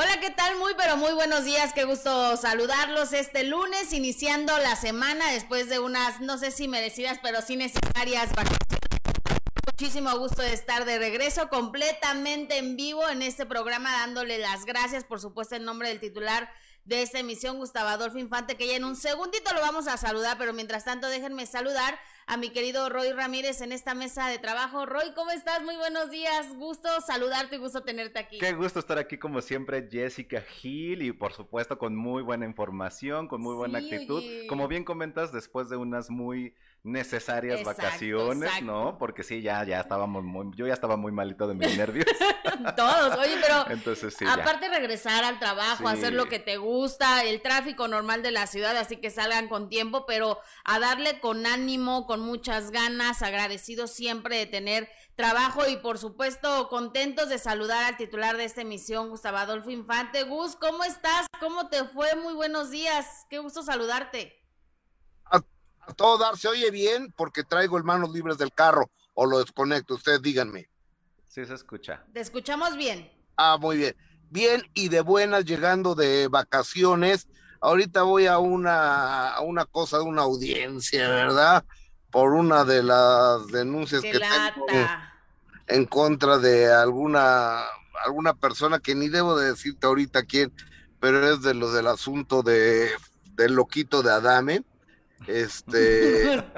Hola, ¿qué tal? Muy, pero muy buenos días. Qué gusto saludarlos este lunes, iniciando la semana después de unas, no sé si merecidas, pero sí necesarias vacaciones. Muchísimo gusto de estar de regreso completamente en vivo en este programa, dándole las gracias, por supuesto, en nombre del titular de esta emisión, Gustavo Adolfo Infante, que ya en un segundito lo vamos a saludar, pero mientras tanto déjenme saludar a mi querido Roy Ramírez en esta mesa de trabajo. Roy, ¿cómo estás? Muy buenos días. Gusto saludarte y gusto tenerte aquí. Qué gusto estar aquí como siempre, Jessica Gil, y por supuesto con muy buena información, con muy buena actitud. Como bien comentas, después de unas muy necesarias vacaciones, ¿no? Porque sí, ya, ya estábamos muy, yo ya estaba muy malito de mis nervios. Todos, oye, pero Entonces, sí, aparte regresar al trabajo, hacer lo que te gusta, el tráfico normal de la ciudad, así que salgan con tiempo, pero a darle con ánimo, con muchas ganas, agradecidos siempre de tener trabajo y por supuesto contentos de saludar al titular de esta emisión, Gustavo Adolfo Infante. Gus, ¿cómo estás? ¿Cómo te fue? Muy buenos días. Qué gusto saludarte todo dar, se oye bien porque traigo el manos libres del carro o lo desconecto, ustedes díganme. Sí, se escucha. Te escuchamos bien. Ah, muy bien. Bien y de buenas llegando de vacaciones. Ahorita voy a una, a una cosa de una audiencia, ¿verdad? Por una de las denuncias que tengo en contra de alguna, alguna persona que ni debo de decirte ahorita quién, pero es de lo del asunto de del loquito de Adame este.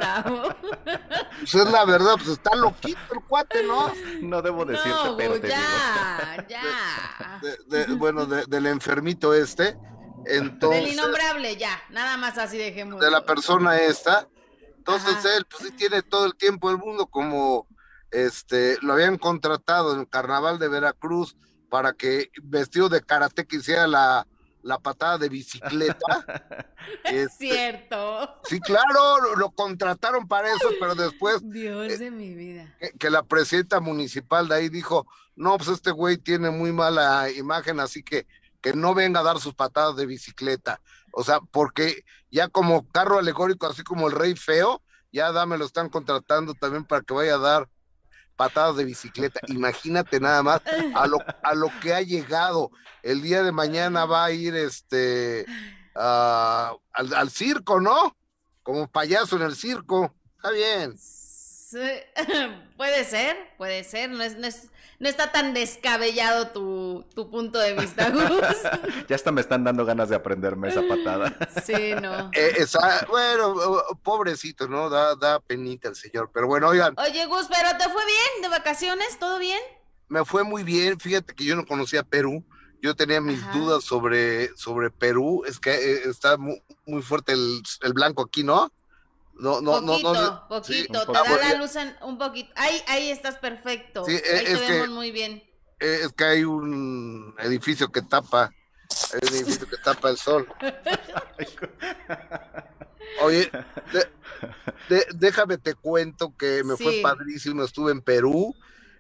Pues es la verdad, pues está loquito el cuate, ¿no? No debo decirte, no, pero ya, ya. bueno, del enfermito este. Entonces, del innombrable, ya, nada más así dejemos. De la persona esta. Entonces él, pues sí tiene todo el tiempo del mundo, como este, lo habían contratado en el carnaval de Veracruz para que vestido de karate que hiciera la, la patada de bicicleta. es este, cierto. Sí, claro, lo, contrataron para eso, pero después. Dios de mi vida. Que, la presidenta municipal de ahí dijo: No, pues este güey tiene muy mala imagen, así que que no venga a dar sus patadas de bicicleta. O sea, porque ya como carro alegórico, así como el rey feo, ya dame lo están contratando también para que vaya a dar patadas de bicicleta. Imagínate nada más a lo, a lo que ha llegado. El día de mañana va a ir este al, al, circo, ¿no? Como payaso en el circo. Está bien. puede ser, puede ser. No es, no es, no está tan descabellado tu, punto de vista, Gus. ya hasta me están dando ganas de aprenderme esa patada. sí, no. Eh, bueno, pobrecito, ¿no? Da, da penita el señor. Pero bueno, oigan. Oye, Gus, ¿pero te fue bien de vacaciones? ¿Todo bien? Me fue muy bien. Fíjate que yo no conocía Perú. Yo tenía mis dudas sobre, sobre Perú. Es que eh, está muy, fuerte el, el blanco aquí, ¿no? No, no, poquito, no, poquito, te da la luz en un poquito. Ahí, ahí estás perfecto. ahí te vemos muy bien. Es que hay un edificio que tapa, hay un edificio que tapa el sol. Oye, déjame te cuento que me fue padrísimo. Estuve en Perú,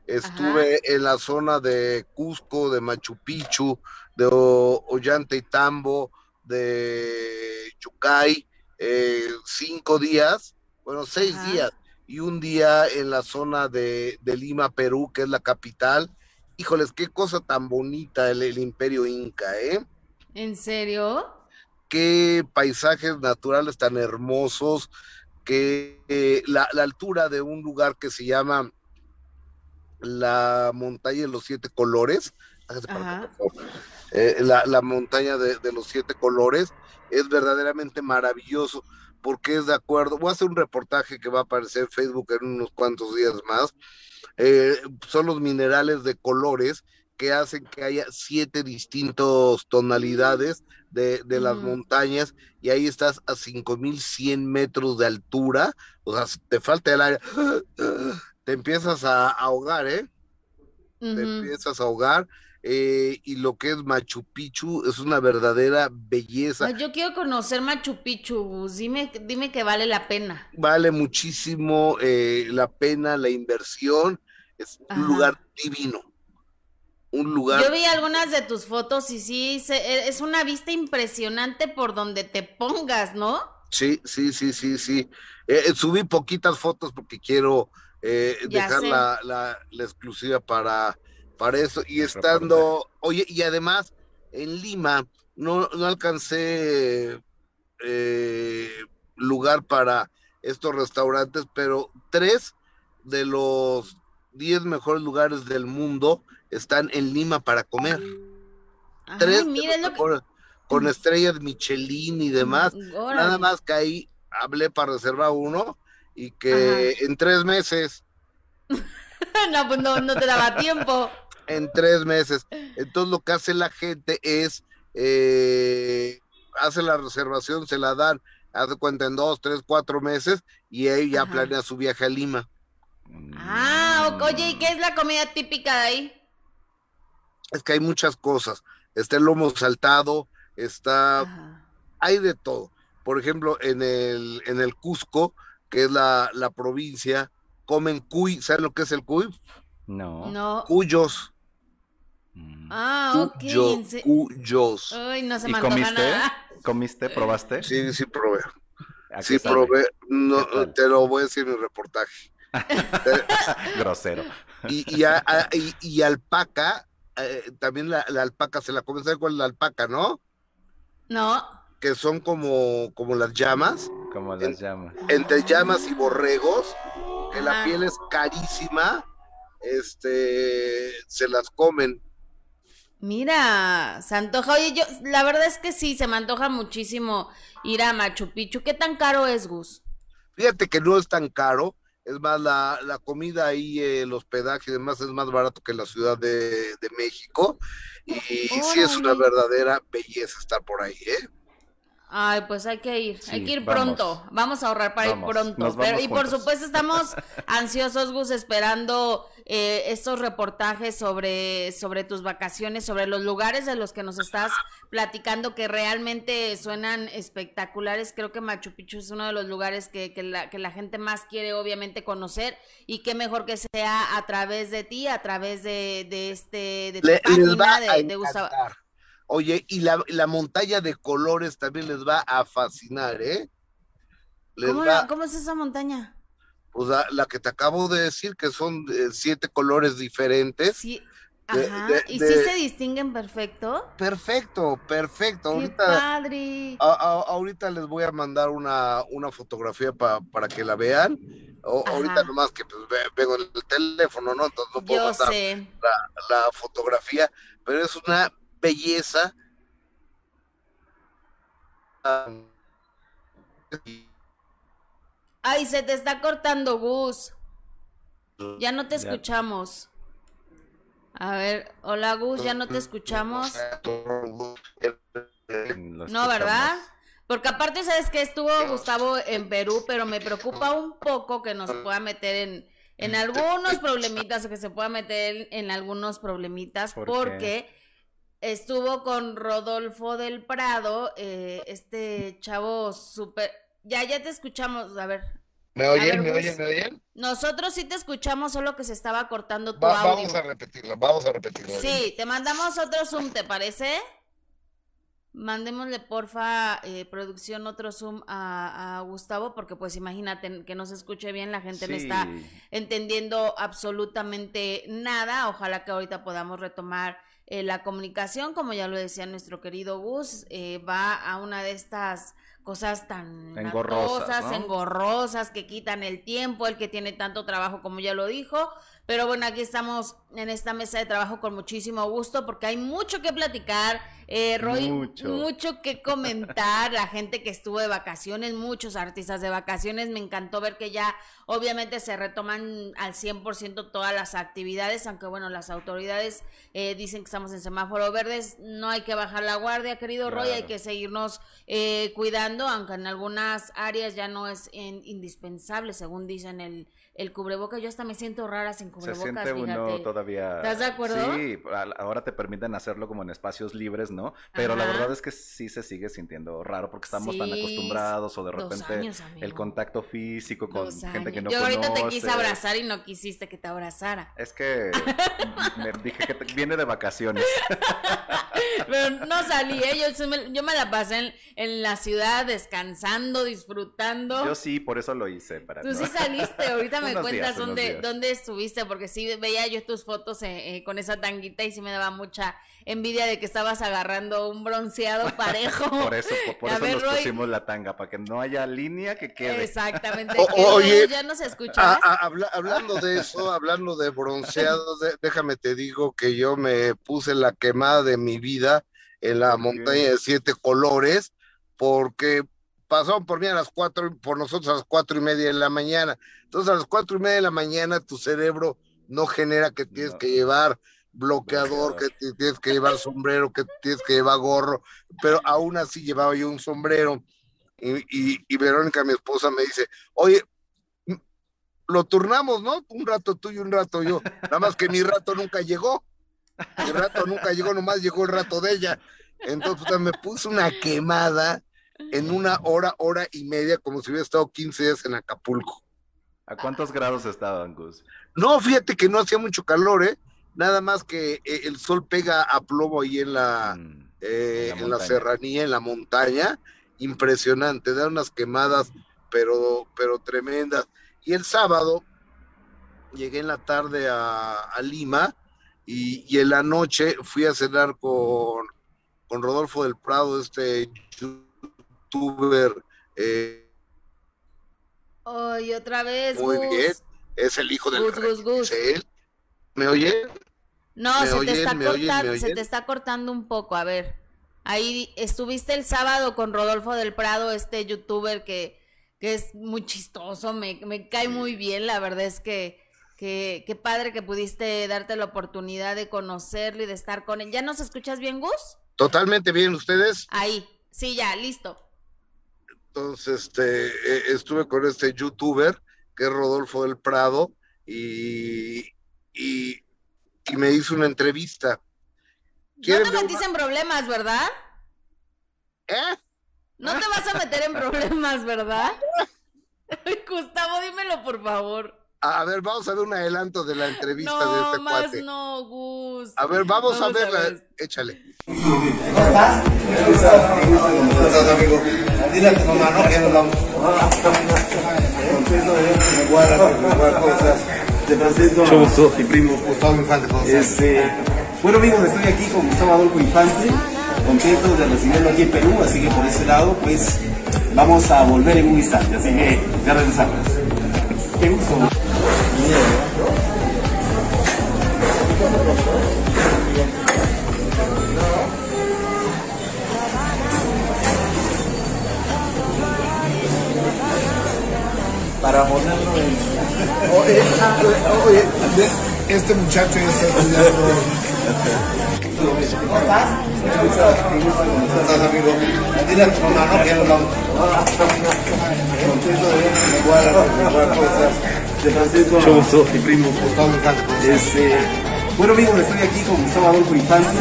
estuve en la zona de Cusco, de Machu Picchu, de Ollantaytambo, de Chucay eh, cinco días, bueno, seis días y un día en la zona de, Lima, Perú, que es la capital. Híjoles, qué cosa tan bonita el, imperio inca, ¿eh? ¿En serio? Qué paisajes naturales tan hermosos, que eh, la, altura de un lugar que se llama la montaña de los siete colores, eh, la, montaña de, los siete colores, es verdaderamente maravilloso porque es de acuerdo. Voy a hacer un reportaje que va a aparecer en Facebook en unos cuantos días más. Eh, son los minerales de colores que hacen que haya siete distintas tonalidades de, las montañas y ahí estás a 5100 metros de altura, o sea, te falta el aire, te empiezas a ahogar, ¿eh? Te empiezas a ahogar eh, y lo que es Machu Picchu es una verdadera belleza. yo quiero conocer Machu Picchu, dime, dime que vale la pena. Vale muchísimo eh, la pena la inversión, es un lugar divino. Un lugar. Yo vi algunas de tus fotos y sí, e, es una vista impresionante por donde te pongas, ¿no? Sí, sí, sí, sí, sí. Eh, subí poquitas fotos porque quiero dejar la, la exclusiva para para eso y estando, oye, y además en Lima no, no alcancé eh, lugar para estos restaurantes, pero tres de los diez mejores lugares del mundo están en Lima para comer. tres con estrellas Michelin y demás. Nada más que ahí hablé para reservar uno y que en tres meses. no, pues no, no te daba tiempo. En tres meses. Entonces lo que hace la gente es eh, hace la reservación, se la dan, hace cuenta en dos, tres, cuatro meses y ahí ya planea su viaje a Lima. Ah, oye, ¿y qué es la comida típica de ahí? Es que hay muchas cosas. Está el lomo saltado, está, hay de todo. Por ejemplo, en el, en el Cusco, que es la, la provincia, comen cuy, ¿sabes lo que es el cuy? No. No. Cuyos. Mm. Ah, ok. cuyos. Ay, no se ¿Y comiste? ¿Comiste? ¿Probaste? Sí, sí probé. Sí probé. No, te lo voy a decir en el reportaje. Grosero. Y, y, alpaca, eh, también la, alpaca se la come, ¿sabes cuál es la alpaca, no? No. Que son como, como las llamas. Como las llamas. Entre llamas y borregos, que la piel es carísima, este, se las comen. Mira, se antoja. Oye, yo, la verdad es que sí, se me antoja muchísimo ir a Machu Picchu. ¿Qué tan caro es, Gus? Fíjate que no es tan caro. Es más, la, la comida ahí, el hospedaje y demás es más barato que la Ciudad de, México. Y, sí es una verdadera belleza estar por ahí, ¿eh? Ay, pues hay que ir, hay que ir pronto. Vamos a ahorrar para ir pronto. Pero, y por supuesto estamos ansiosos, Gus, esperando eh, estos reportajes sobre, sobre tus vacaciones, sobre los lugares de los que nos estás platicando que realmente suenan espectaculares. Creo que Machu Picchu es uno de los lugares que, que, la, que la gente más quiere obviamente conocer y qué mejor que sea a través de ti, a través de, de este de tu página de, de Gustavo. Oye, y la, la, montaña de colores también les va a fascinar, ¿eh? ¿Cómo, es esa montaña? Pues la, que te acabo de decir, que son siete colores diferentes. Sí. Ajá. ¿Y si se distinguen perfecto? Perfecto, perfecto. ¡Qué ahorita, padre! ahorita les voy a mandar una, una fotografía para que la vean. ahorita nomás que pues, vengo en el teléfono, ¿no? Entonces no puedo Yo La, la fotografía, pero es una belleza. Ay, se te está cortando, Gus. Ya no te escuchamos. A ver, hola Gus, ya no te escuchamos. No, ¿verdad? Porque aparte, ¿sabes que Estuvo Gustavo en Perú, pero me preocupa un poco que nos pueda meter en, en algunos problemitas o que se pueda meter en algunos problemitas porque estuvo con Rodolfo del Prado, eh, este chavo súper... Ya, ya te escuchamos, a ver. ¿Me oyen? ¿Me oyen? ¿Me oyen? Nosotros sí te escuchamos, solo que se estaba cortando tu audio. Vamos a repetirlo, vamos a repetirlo. Sí, te mandamos otro Zoom, ¿te parece? Mandémosle, porfa, eh, producción, otro Zoom a, Gustavo, porque pues imagínate que no se escuche bien, la gente no está entendiendo absolutamente nada. Ojalá que ahorita podamos retomar eh, la comunicación, como ya lo decía nuestro querido Gus, eh, va a una de estas cosas tan engorrosas, engorrosas, que quitan el tiempo, el que tiene tanto trabajo, como ya lo dijo. Pero bueno, aquí estamos en esta mesa de trabajo con muchísimo gusto porque hay mucho que platicar. Eh, Roy, mucho. que comentar, la gente que estuvo de vacaciones, muchos artistas de vacaciones, me encantó ver que ya obviamente se retoman al 100% todas las actividades, aunque bueno, las autoridades eh, dicen que estamos en semáforo verdes, no hay que bajar la guardia, querido Roy, hay que seguirnos eh, cuidando, aunque en algunas áreas ya no es indispensable, según dicen el el cubreboca, yo hasta me siento rara sin cubrebocas. Se siente uno todavía. ¿Estás de acuerdo? Sí, ahora te permiten hacerlo como en espacios libres, ¿no? Pero la verdad es que sí se sigue sintiendo raro porque estamos tan acostumbrados o de repente el contacto físico con gente que no yo conoce. Ahorita te quise abrazar y no quisiste que te abrazara. Es que me dije que viene de vacaciones. Pero no salí, ¿eh? yo, me, la pasé en, la ciudad descansando, disfrutando. Yo sí, por eso lo hice. Para Tú sí saliste, ahorita me cuentas dónde, dónde estuviste, porque sí veía yo tus fotos eh, eh, con esa tanguita y sí me daba mucha envidia de que estabas agarrando un bronceado parejo. por eso, por, eso nos pusimos la tanga, para que no haya línea que quede. Exactamente. oye, ya no se escucha. hablando de eso, hablando de bronceado, déjame te digo que yo me puse la quemada de mi vida en la montaña de siete colores, porque pasaron por mí a las cuatro, por nosotros a las cuatro y media de la mañana. Entonces a las cuatro y media de la mañana tu cerebro no genera que tienes que llevar bloqueador, que tienes que llevar sombrero, que tienes que llevar gorro, pero aún así llevaba yo un sombrero. Y, y, Verónica, mi esposa, me dice, oye, lo turnamos, ¿no? Un rato tú y un rato yo. Nada más que mi rato nunca llegó. Mi rato nunca llegó, nomás llegó el rato de ella. Entonces me puse una quemada en una hora, hora y media, como si hubiera estado 15 días en Acapulco. ¿A cuántos grados estaban, Gus? No, fíjate que no hacía mucho calor, ¿eh? Nada más que eh, el sol pega a plomo ahí en la, mm, eh, en, la serranía, en la montaña. Impresionante, da unas quemadas, pero, pero tremendas. Y el sábado llegué en la tarde a, Lima y, en la noche fui a cenar con, con Rodolfo del Prado, este youtuber. Eh, otra vez. Muy bien. Es el hijo del Gus, ¿Me oye? No, se, te está cortando, se te está cortando un poco. A ver, ahí estuviste el sábado con Rodolfo del Prado, este youtuber que, que es muy chistoso, me, me cae muy bien. La verdad es que qué padre que pudiste darte la oportunidad de conocerlo y de estar con él. ¿Ya nos escuchas bien, Gus? Totalmente bien, ¿ustedes? Ahí, sí, ya, listo. Entonces, este, e, estuve con este youtuber, que es Rodolfo del Prado, y, y, me hizo una entrevista. No te metiste en problemas, ¿verdad? ¿Eh? No te vas a meter en problemas, ¿verdad? Gustavo, dímelo, por favor. A ver, vamos a ver un adelanto de la entrevista de este más cuate. No, Gus. A ver, vamos, a verla. Échale. ¿Cómo estás? ¿Cómo estás, amigo? Dile a tu mamá, ¿no? Que nos vamos. De mi primo Gustavo Infante. Este, bueno amigos, estoy aquí con Gustavo Adolfo Infante, contento de recibirlo aquí en Perú, así que por ese lado, pues vamos a volver en un instante, así que ya regresamos. Qué gusto. Oye, oye, este muchacho está estudiando. ¿Cómo amigo? Dile a tu mamá, ¿no? ¿cómo estás? De Francisco. Mucho gusto, mi primo. Gustavo Este, bueno, amigos, estoy aquí con Gustavo Adolfo Infante,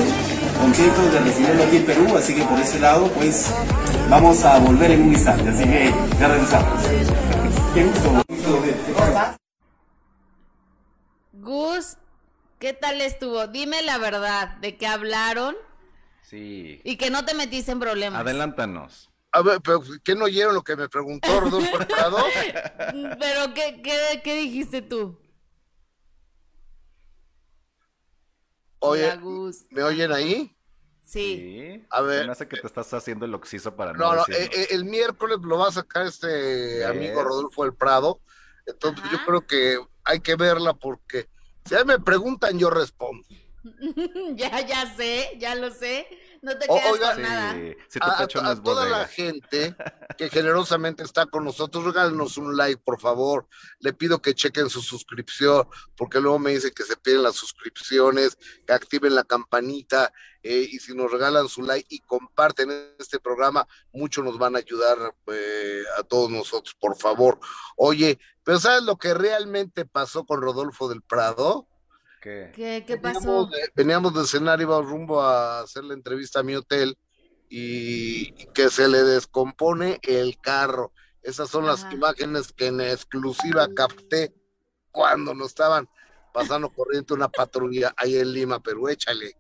contento de recibirlo aquí en Perú, así que por ese lado, pues, vamos a volver en un instante, así que ya regresamos. Qué gusto. Gus, ¿qué tal estuvo? Dime la verdad, de que hablaron. Sí. Y que no te metiste en problemas. Adelántanos. A ver, pero ¿qué no oyeron lo que me preguntó Rodolfo Prado? pero ¿qué, qué, qué dijiste tú? Oye, ¿me oyen ahí? Sí. A ver. No sé que te estás haciendo el oxiso para no. No, no eh, eh, el miércoles lo va a sacar este amigo Rodolfo del Prado. Entonces yo creo que hay que verla porque si a me preguntan, yo respondo. ya, ya sé, ya lo sé. No te quedas con nada. a, toda la gente que generosamente está con nosotros, regálenos un like, por favor. Le pido que chequen su suscripción, porque luego me dicen que se piden las suscripciones, que activen la campanita, eh, y si nos regalan su like y comparten este programa, mucho nos van a ayudar eh, a todos nosotros, por favor. Oye, pero ¿sabes lo que realmente pasó con Rodolfo del Prado? ¿Qué, ¿Qué, pasó? Veníamos de, cenar, iba rumbo a hacer la entrevista a mi hotel y, que se le descompone el carro. Esas son las imágenes que en exclusiva capté cuando nos estaban pasando corriente una patrulla ahí en Lima, pero échale.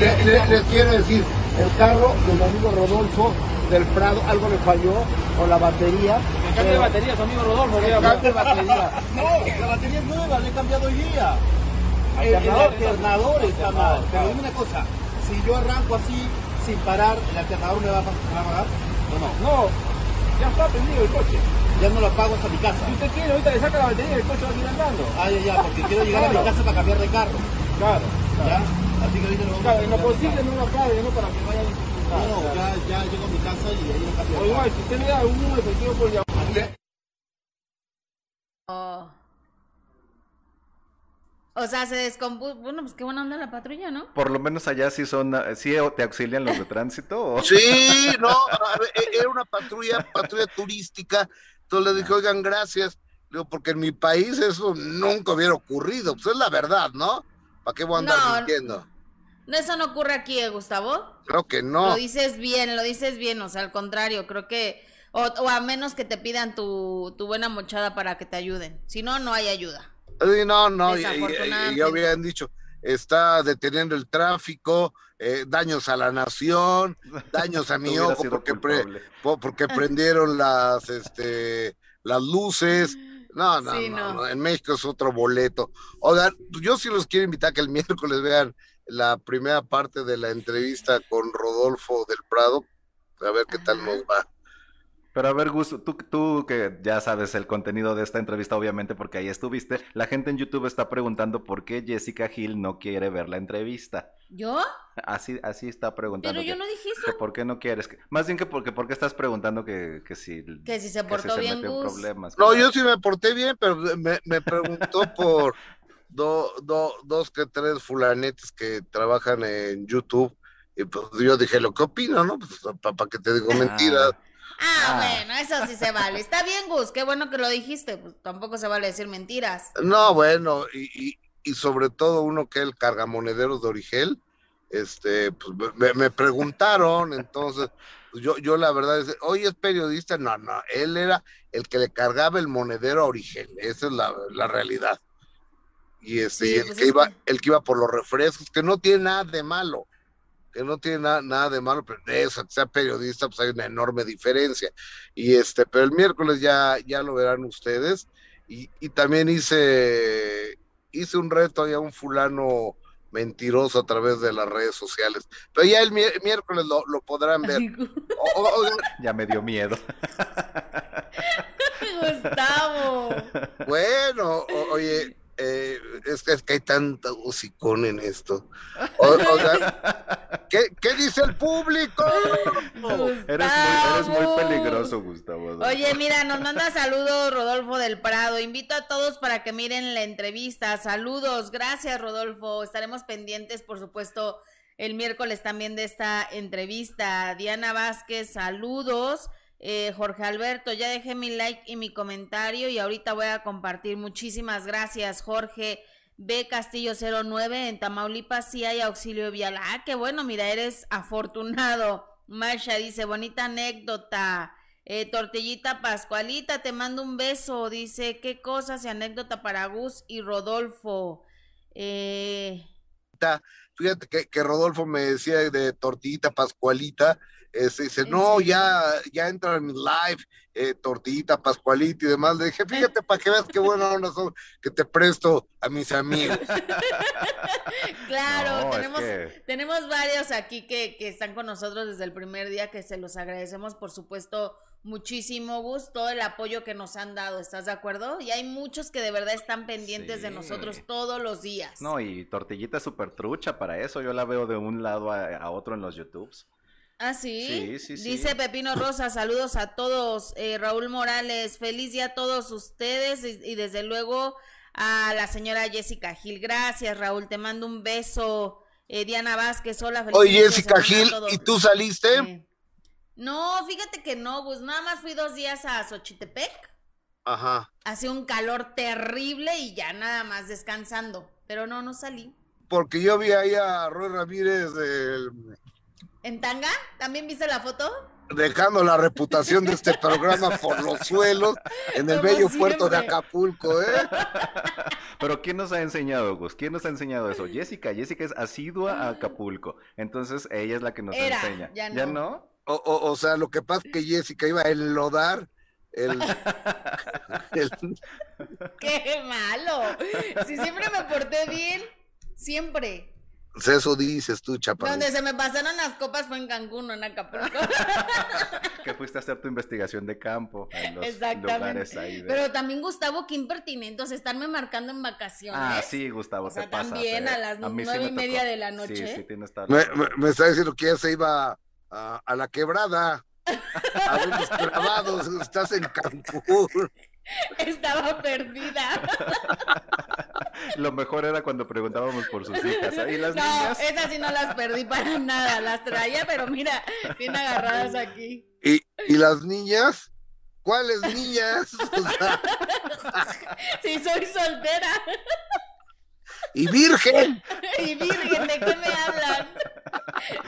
les quiero decir, el carro de mi amigo Rodolfo del Prado, algo le falló con la batería. ¿Me cambio de batería, su amigo Rodolfo? cambio de batería. no, la batería es nueva, le he cambiado hoy día. El, alternador está mal. Pero dime una cosa, si yo arranco así, sin parar, ¿el alternador me va a, pagar? ¿O no? No, ya está prendido el coche. Ya no lo apago hasta mi casa. Si usted quiere, ahorita le saca la batería y el coche va a ir andando. Ah, ya, ya, porque quiero llegar a mi casa para cambiar de carro. Claro. ¿Ya? Así que ahorita lo vamos claro, a no posible no lo apague, ¿no? Para que vaya a No, no, ya, ya llego a mi casa y ahí lo cambio. O igual, si usted me da un número efectivo por llamar. Oh. O sea, se descompuso. Bueno, pues qué buena onda la patrulla, ¿no? Por lo menos allá sí son, sí te auxilian los de tránsito. Sí, no, e, era una patrulla, patrulla turística. Entonces le dije, oigan, gracias. Digo, porque en mi país eso nunca hubiera ocurrido. Pues es la verdad, ¿no? ¿Para qué voy a andar mintiendo? No, eso no ocurre aquí, ¿eh, Gustavo. Creo que no. Lo dices bien, lo dices bien. O sea, al contrario, creo que. O, o a menos que te pidan tu, tu buena mochada para que te ayuden. Si no, no hay ayuda. No, no, y, ya habían dicho, está deteniendo el tráfico, eh, daños a la nación, daños a mi ojo porque, porque prendieron las, este, las luces. No no, no, en México es otro boleto. Oigan, yo sí los quiero invitar a que el miércoles vean la primera parte de la entrevista con Rodolfo del Prado, a ver qué tal nos va. Pero a ver, Gus, tú, tú que ya sabes el contenido de esta entrevista, obviamente, porque ahí estuviste, la gente en YouTube está preguntando por qué Jessica Hill no quiere ver la entrevista. ¿Yo? Así, así está preguntando. Pero yo no dije eso. ¿Por qué no quieres? Más bien que porque, porque estás preguntando que, que si... Que si se portó bien, Gus. Problemas, no, yo sí me porté bien, pero me, me preguntó por do, do, dos que tres fulanetes que trabajan en YouTube. Y pues yo dije, lo que opino, ¿no? Pues para que te digo ah. mentiras. Ah, ah, bueno, eso sí se vale. Está bien, Gus, qué bueno que lo dijiste. Pues tampoco se vale decir mentiras. No, bueno, y, y, sobre todo uno que es el cargamonedero de Origel, este, pues me, preguntaron, entonces, pues, yo, yo la verdad es, oye, es periodista, no, no, él era el que le cargaba el monedero a Origel, esa es la, la realidad. Y este, el, pues que iba, el que iba por los refrescos, que no tiene nada de malo que no tiene nada, de malo, pero de eso, que sea periodista, pues hay una enorme diferencia. Y este, pero el miércoles ya, ya lo verán ustedes. Y, y también hice, hice un reto a un fulano mentiroso a través de las redes sociales. Pero ya el miércoles lo, lo podrán ver. ya me dio miedo. Gustavo. Bueno, oye, eh, es, que hay tanta hocicón en esto. ¿qué, dice el público? Eres muy, peligroso, Gustavo. Oye, mira, nos manda saludos Rodolfo del Prado. Invito a todos para que miren la entrevista. Saludos, gracias Rodolfo. Estaremos pendientes, por supuesto, el miércoles también de esta entrevista. Diana Vázquez, saludos. Eh, Jorge Alberto, ya dejé mi like y mi comentario y ahorita voy a compartir. Muchísimas gracias, Jorge. B Castillo 09 en Tamaulipas sí hay auxilio vial. Ah, qué bueno, mira, eres afortunado. Marsha dice, bonita anécdota. Eh, tortillita Pascualita, te mando un beso. Dice, qué cosas y anécdota para Gus y Rodolfo. Eh... Fíjate que, que Rodolfo me decía de tortillita Pascualita este, dice, no, ya, ya entra en mi live, eh, tortillita, pascualita y demás. Le dije, fíjate para que veas qué buena onda son que te presto a mis amigos. claro, tenemos, tenemos varios aquí que, que están con nosotros desde el primer día, que se los agradecemos, por supuesto, muchísimo gusto, todo el apoyo que nos han dado, ¿estás de acuerdo? Y hay muchos que de verdad están pendientes de nosotros todos los días. No, y tortillita súper trucha para eso, yo la veo de un lado a, a otro en los YouTubes. Ah, sí. Sí, sí, Dice Pepino Rosa, saludos a todos. Eh, Raúl Morales, feliz día a todos ustedes y, desde luego a la señora Jessica Gil. Gracias, Raúl, te mando un beso. Eh, Diana Vázquez, hola, feliz Oye, Jessica Gil, ¿y tú saliste? no, fíjate que no, pues nada más fui dos días a Xochitepec. Ajá. Hacía un calor terrible y ya nada más descansando, pero no, no salí. Porque yo vi ahí a Roy Ramírez del ¿En tanga? ¿También viste la foto? dejando la reputación de este programa por los suelos en el bello puerto de Acapulco, ¿eh? Pero ¿quién nos ha enseñado, Gus? ¿Quién nos ha enseñado eso? Jessica. Jessica es asidua a Acapulco. Entonces ella es la que nos enseña. ¿Ya no? O, sea, lo que pasa es que Jessica iba a enlodar el, ¡Qué malo! Si siempre me porté bien, siempre. Pues eso dices tú, chaparro. Donde se me pasaron las copas fue en Cancún, no en Acapulco. que fuiste a hacer tu investigación de campo en los lugares ahí. Pero también, Gustavo, qué impertinente, o sea, estarme marcando en vacaciones. Ah, sí, Gustavo, o sea, también a las nueve y media de la noche. Sí, sí, tienes me, me, está diciendo que ya se iba a, a la quebrada. a ver los grabados, estás en Cancún. Estaba perdida. Lo mejor era cuando preguntábamos por sus hijas. ¿Y las no, niñas? esas sí no las perdí para nada. Las traía, pero mira, bien agarradas aquí. ¿Y, y las niñas? ¿Cuáles niñas? sí, soy soltera. Y virgen. y virgen, ¿de qué me hablan?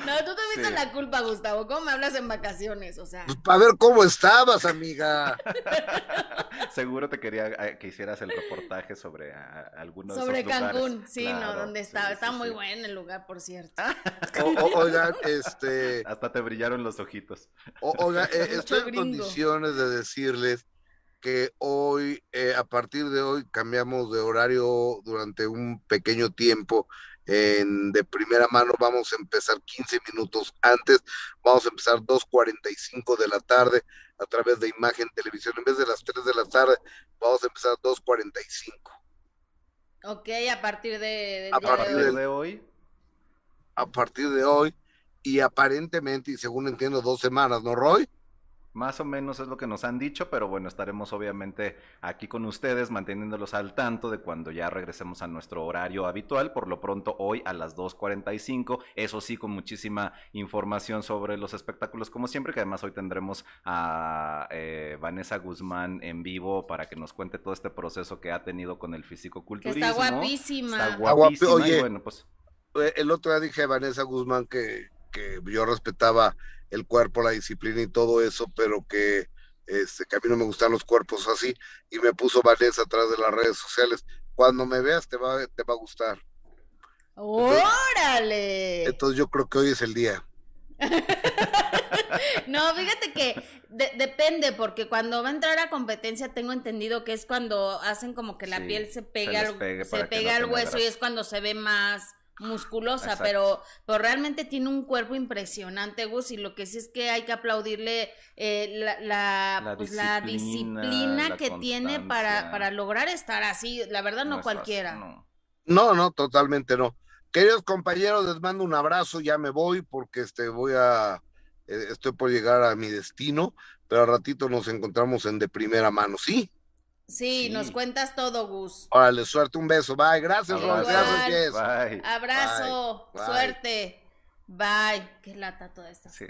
No, tú tuviste la culpa, Gustavo. ¿Cómo me hablas en vacaciones? O sea. Pues para ver cómo estabas, amiga. Seguro te quería eh, que hicieras el reportaje sobre algunos Sobre Cancún, sí, no, donde estaba. está muy bueno el lugar, por cierto. oigan, este. Hasta te brillaron los ojitos. oigan, eh, estoy en condiciones de decirles que hoy, eh, a partir de hoy, cambiamos de horario durante un pequeño tiempo. En, de primera mano vamos a empezar 15 minutos antes, vamos a empezar 2.45 de la tarde a través de Imagen Televisión. En vez de las 3 de la tarde, vamos a empezar 2.45. Ok, a partir de, a partir de, de hoy. A partir de hoy, y aparentemente, y según entiendo, dos semanas, ¿no, Roy? Más o menos es lo que nos han dicho, pero bueno, estaremos obviamente aquí con ustedes manteniéndolos al tanto de cuando ya regresemos a nuestro horario habitual. Por lo pronto, hoy a las 2.45, eso sí, con muchísima información sobre los espectáculos, como siempre, que además hoy tendremos a eh, Vanessa Guzmán en vivo para que nos cuente todo este proceso que ha tenido con el físico-culturismo. Está guapísima. Está guapísima. Oye, bueno, pues... Eh, el otro día dije a Vanessa Guzmán que, que yo respetaba el cuerpo, la disciplina y todo eso, pero que, este, que a mí no me gustan los cuerpos así, y me puso Vanessa atrás de las redes sociales. Cuando me veas te va, te va a gustar. ¡Órale! Entonces, yo creo que hoy es el día. no, fíjate que depende, porque cuando va a entrar a competencia tengo entendido que es cuando hacen como que la piel se pega, al, se pega al hueso y es cuando se ve más musculosa, pero, pero realmente tiene un cuerpo impresionante, Gus, y lo que sí es que hay que aplaudirle eh, la, la, pues, disciplina, que tiene para, para lograr estar así, la verdad no, cualquiera. no. no, totalmente no. Queridos compañeros, les mando un abrazo, ya me voy porque este voy a eh, estoy por llegar a mi destino, pero al ratito nos encontramos en de primera mano, ¿sí? Sí, nos cuentas todo, Gus. Órale, suerte, un beso. Bye, gracias, Ron. Gracias, Jess. Bye. Abrazo, suerte. Bye. Qué lata toda esta. Sí,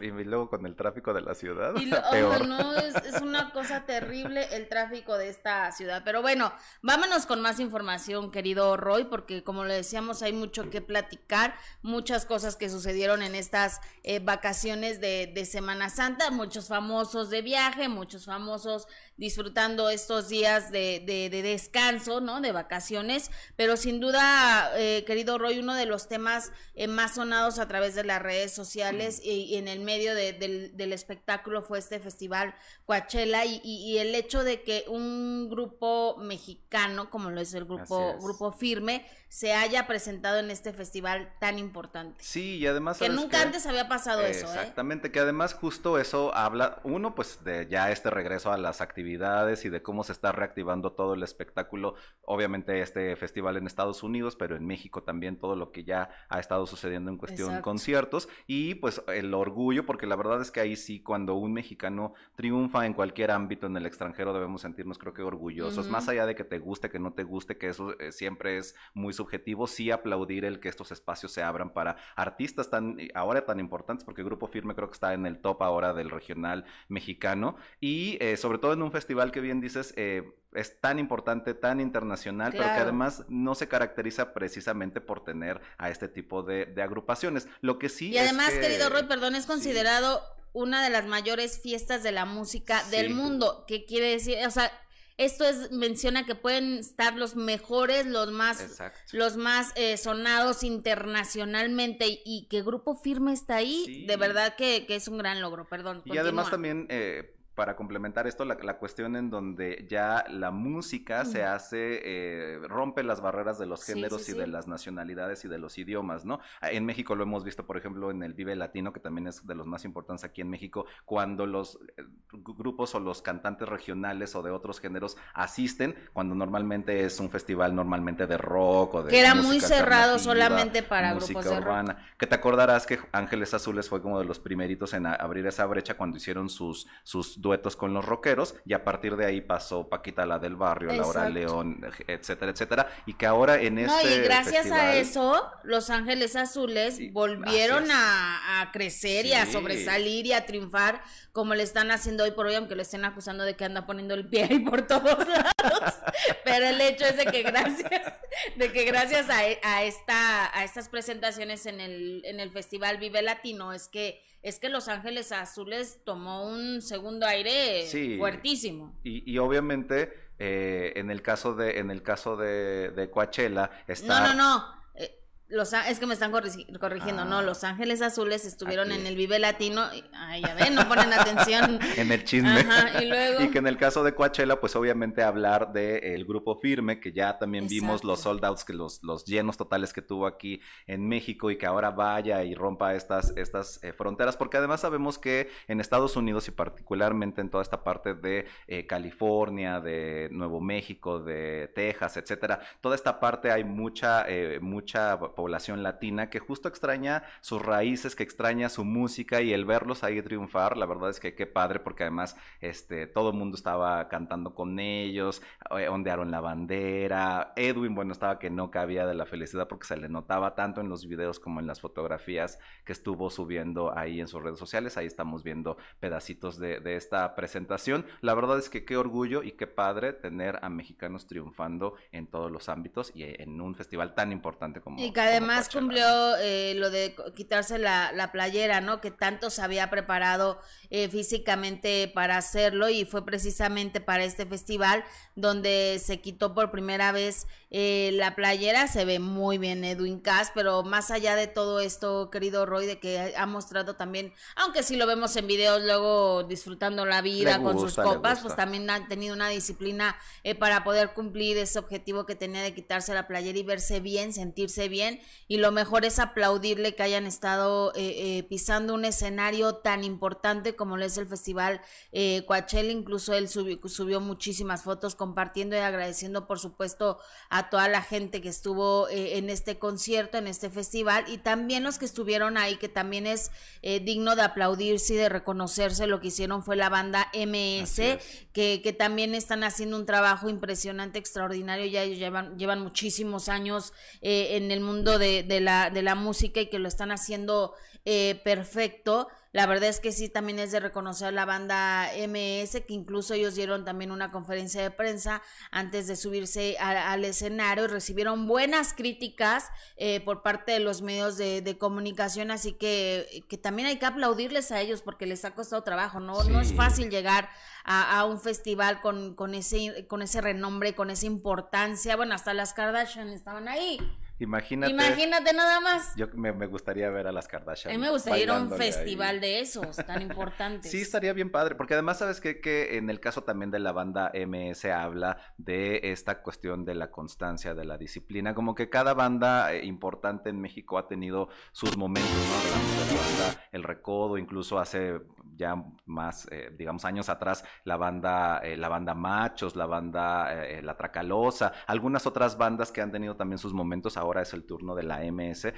y, luego con el tráfico de la ciudad. peor. no, es, es, una cosa terrible el tráfico de esta ciudad. Pero bueno, vámonos con más información, querido Roy, porque como le decíamos, hay mucho que platicar, muchas cosas que sucedieron en estas eh, vacaciones de, de Semana Santa, muchos famosos de viaje, muchos famosos disfrutando estos días de, de, descanso, ¿no? De vacaciones, pero sin duda, eh, querido Roy, uno de los temas eh, más sonados a través de las redes sociales y, en el medio del, del, espectáculo fue este festival Coachella y, y, el hecho de que un grupo mexicano, como lo es el grupo, grupo Firme, se haya presentado en este festival tan importante. Sí, y además... Que nunca antes había pasado eso. ¿eh? Exactamente, que además justo eso habla, uno, pues de ya este regreso a las actividades y de cómo se está reactivando todo el espectáculo, obviamente este festival en Estados Unidos, pero en México también todo lo que ya ha estado sucediendo en cuestión de conciertos y pues el orgullo, porque la verdad es que ahí sí, cuando un mexicano triunfa en cualquier ámbito en el extranjero, debemos sentirnos creo que orgullosos, más allá de que te guste, que no te guste, que eso eh, siempre es muy subjetivo, sí aplaudir el que estos espacios se abran para artistas tan ahora tan importantes, porque Grupo Firme creo que está en el top ahora del regional mexicano y eh, sobre todo en un festival que bien dices eh, es tan importante, tan internacional, pero que además no se caracteriza precisamente por tener a este tipo de, agrupaciones. Lo que sí. Y además, querido Roy, perdón, es considerado una de las mayores fiestas de la música del mundo. ¿Qué quiere decir? O sea, esto es menciona que pueden estar los mejores, los más los más eh, sonados internacionalmente y, que Grupo Firme está ahí, de verdad que, que, es un gran logro, perdón. Y además también eh, para complementar esto, la, cuestión en donde ya la música se hace, eh, rompe las barreras de los géneros y de las nacionalidades y de los idiomas, ¿no? Ah, en México lo hemos visto, por ejemplo, en el Vive Latino, que también es de los más importantes aquí en México, cuando los eh, grupos o los cantantes regionales o de otros géneros asisten, cuando normalmente es un festival normalmente de rock o de... Que era muy cerrado solamente para grupos urbana. Que te acordarás que Ángeles Azules fue como de los primeritos en abrir esa brecha cuando hicieron sus, sus duetos con los rockeros y a partir de ahí pasó Paquita la del barrio, Laura León, etcétera, etcétera, y que ahora en este No, y este gracias a eso Los Ángeles Azules volvieron a, crecer y a sobresalir y a triunfar como le están haciendo hoy por hoy, aunque lo estén acusando de que anda poniendo el pie ahí por todos lados. Pero el hecho es de que gracias, de que gracias a, a, esta, a estas presentaciones en el, en el Festival Vive Latino es que es que Los Ángeles Azules tomó un segundo aire fuertísimo. Y, y obviamente, eh, en el caso de, en el caso de, de Coachella, está. No, no, no. Los, es que me están corrigiendo, no, ah. Los Ángeles Azules estuvieron en el Vive Latino, ay, ya ven, no ponen atención. en el chisme. y, que en el caso de Coachella, pues obviamente hablar del grupo Firme, que ya también vimos los sold outs, que los, los llenos totales que tuvo aquí en México y que ahora vaya y rompa estas, estas eh, fronteras, porque además sabemos que en Estados Unidos y particularmente en toda esta parte de eh, California, de Nuevo México, de Texas, etcétera, toda esta parte hay mucha, eh, mucha población latina que justo extraña sus raíces, que extraña su música y el verlos ahí triunfar, la verdad es que qué padre porque además este, todo el mundo estaba cantando con ellos, eh, ondearon la bandera, Edwin, bueno, estaba que no cabía de la felicidad porque se le notaba tanto en los videos como en las fotografías que estuvo subiendo ahí en sus redes sociales, ahí estamos viendo pedacitos de, de esta presentación, la verdad es que qué orgullo y qué padre tener a mexicanos triunfando en todos los ámbitos y en un festival tan importante como además cumplió eh, lo de quitarse la, la, playera, ¿no? Que tanto se había preparado eh, físicamente para hacerlo y fue precisamente para este festival donde se quitó por primera vez eh, la playera. Se ve muy bien Edwin Cass, pero más allá de todo esto, querido Roy, de que ha mostrado también, aunque si lo vemos en videos luego disfrutando la vida con sus copas, pues también ha tenido una disciplina para poder cumplir ese objetivo que tenía de quitarse la playera y verse bien, sentirse bien y lo mejor es aplaudirle que hayan estado eh, eh, pisando un escenario tan importante como lo es el Festival eh, Coachella, incluso él subió, muchísimas fotos compartiendo y agradeciendo por supuesto a toda la gente que estuvo en este concierto, en este festival y también los que estuvieron ahí, que también es digno de aplaudirse y de reconocerse, lo que hicieron fue la banda MS, que, que, también están haciendo un trabajo impresionante, extraordinario, ya llevan, llevan muchísimos años en el mundo de, la, de la música y que lo están haciendo eh, perfecto. La verdad es que sí, también es de reconocer la banda MS, que incluso ellos dieron también una conferencia de prensa antes de subirse al escenario y recibieron buenas críticas eh, por parte de los medios de, comunicación, así que, que, también hay que aplaudirles a ellos porque les ha costado trabajo, no, no es fácil llegar a, un festival con, con, ese, con ese renombre, con esa importancia, bueno, hasta las Kardashian estaban ahí. Imagínate. Imagínate nada más. Yo me, gustaría ver a las Kardashian. A mí me gustaría ir a un festival de esos tan importantes. Sí, estaría bien padre, porque además sabes que, que en el caso también de la banda MS habla de esta cuestión de la constancia, de la disciplina, como que cada banda eh, importante en México ha tenido sus momentos, ¿no? La banda El Recodo, incluso hace ya más, eh, digamos, años atrás, la banda, eh, la banda Machos, la banda La Tracalosa, algunas otras bandas que han tenido también sus momentos ahora es el turno de la MS,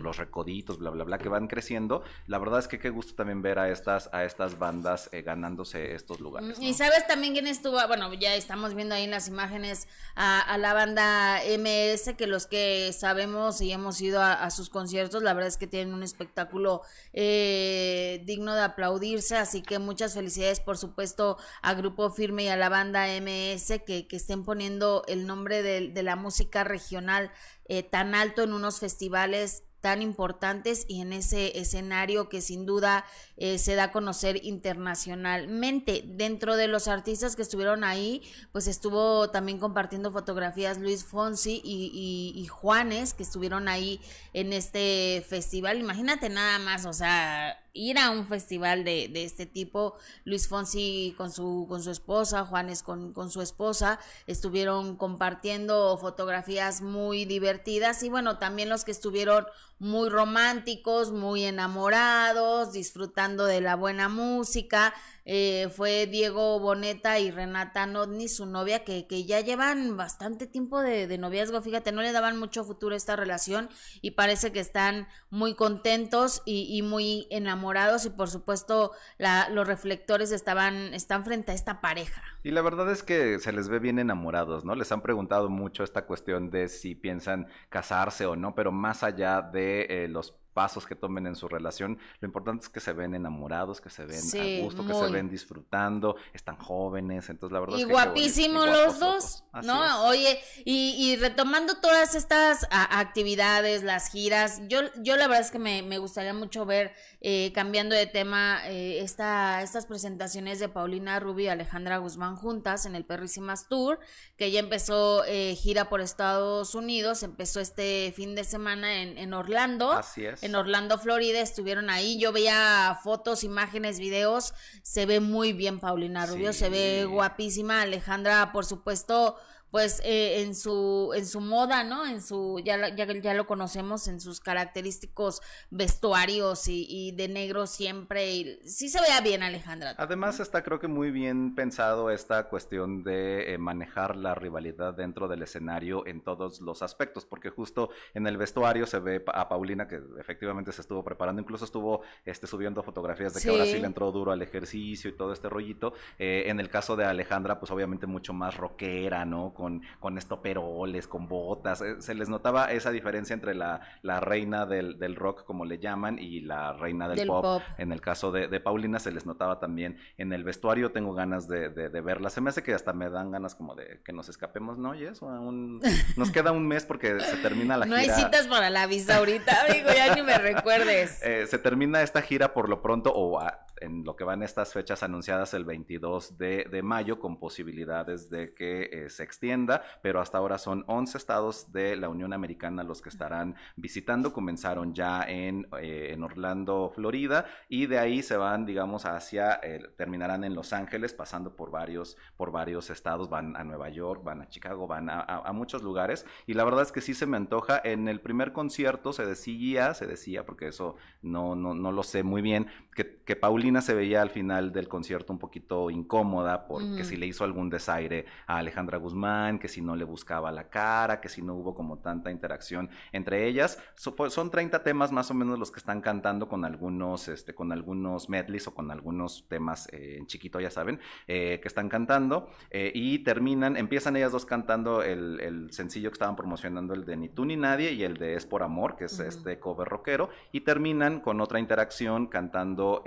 los recoditos, bla, bla, bla, que van creciendo. La verdad es que qué gusto también ver a estas, a estas bandas eh, ganándose estos lugares. Y sabes también quién estuvo, bueno, ya estamos viendo ahí en las imágenes a, la banda MS, que los que sabemos y hemos ido a, sus conciertos, la verdad es que tienen un espectáculo eh, digno de aplaudirse, así que muchas felicidades, por supuesto, a Grupo Firme y a la banda MS que, que estén poniendo el nombre de, de la música regional eh, tan alto en unos festivales tan importantes y en ese escenario que sin duda eh, se da a conocer internacionalmente. Dentro de los artistas que estuvieron ahí, pues estuvo también compartiendo fotografías Luis Fonsi y, y Juanes, que estuvieron ahí en este festival. Imagínate nada más, o sea, ir a un festival de, de, este tipo. Luis Fonsi con su, con su esposa, Juanes con, con, su esposa, estuvieron compartiendo fotografías muy divertidas y bueno, también los que estuvieron muy románticos, muy enamorados, disfrutando de la buena música. Eh, fue Diego Boneta y Renata Nodni, su novia, que, que ya llevan bastante tiempo de, de, noviazgo. Fíjate, no le daban mucho futuro a esta relación y parece que están muy contentos y, muy enamorados y por supuesto la, los reflectores estaban, están frente a esta pareja. Y la verdad es que se les ve bien enamorados, ¿no? Les han preguntado mucho esta cuestión de si piensan casarse o no, pero más allá de eh, los pasos que tomen en su relación, lo importante es que se ven enamorados, que se ven a gusto, que se ven disfrutando, están jóvenes, entonces la verdad y es que guapísimos los dos, ¿no? Oye, y, retomando todas estas actividades, las giras, yo, yo la verdad es que me, me gustaría mucho ver, eh, cambiando de tema, eh, esta, estas presentaciones de Paulina Rubio y Alejandra Guzmán juntas en el Perrísimas Tour, que ya empezó eh, gira por Estados Unidos, empezó este fin de semana en, en Orlando. Así es en Orlando, Florida, estuvieron ahí. Yo veía fotos, imágenes, videos. Se ve muy bien Paulina Rubio, se ve guapísima. Alejandra, por supuesto, pues eh, en su en su moda, ¿no? En su ya ya, ya lo conocemos en sus característicos vestuarios y, de negro siempre y sí se vea bien Alejandra. Además está creo que muy bien pensado esta cuestión de eh, manejar la rivalidad dentro del escenario en todos los aspectos, porque justo en el vestuario se ve a Paulina que efectivamente se estuvo preparando, incluso estuvo este subiendo fotografías de que ahora sí le entró duro al ejercicio y todo este rollito. Eh, en el caso de Alejandra, pues obviamente mucho más rockera, ¿no? Con, con estoperoles, con botas. Eh, se les notaba esa diferencia entre la, la reina del, del, rock, como le llaman, y la reina del, pop. En el caso de, de, Paulina se les notaba también en el vestuario. Tengo ganas de, de, de, verla. Se me hace que hasta me dan ganas como de que nos escapemos, ¿no? Y eso, un, nos queda un mes porque se termina la no gira. No hay citas para la visa ahorita, amigo, ya ni me recuerdes. Eh, se termina esta gira por lo pronto, o a, en lo que van estas fechas anunciadas el 22 de, de mayo, con posibilidades de que eh, se extienda, pero hasta ahora son 11 estados de la Unión Americana los que estarán visitando. Comenzaron ya en, eh, en Orlando, Florida, y de ahí se van, digamos, hacia, eh, terminarán en Los Ángeles, pasando por varios, por varios estados, van a Nueva York, van a Chicago, van a, a, a muchos lugares, y la verdad es que sí se me antoja. En el primer concierto se decía, se decía, porque eso no, no, no lo sé muy bien, que, que Paulina se veía al final del concierto un poquito incómoda porque si le hizo algún desaire a Alejandra Guzmán, que si no le buscaba la cara, que si no hubo como tanta interacción entre ellas. So, pues, son 30 temas más o menos los que están cantando con algunos, este, con algunos medleys o con algunos temas eh, en chiquito, ya saben, eh, que están cantando eh, y terminan, empiezan ellas dos cantando el, el, sencillo que estaban promocionando, el de Ni tú ni nadie y el de Es por amor, que es este cover rockero, y terminan con otra interacción cantando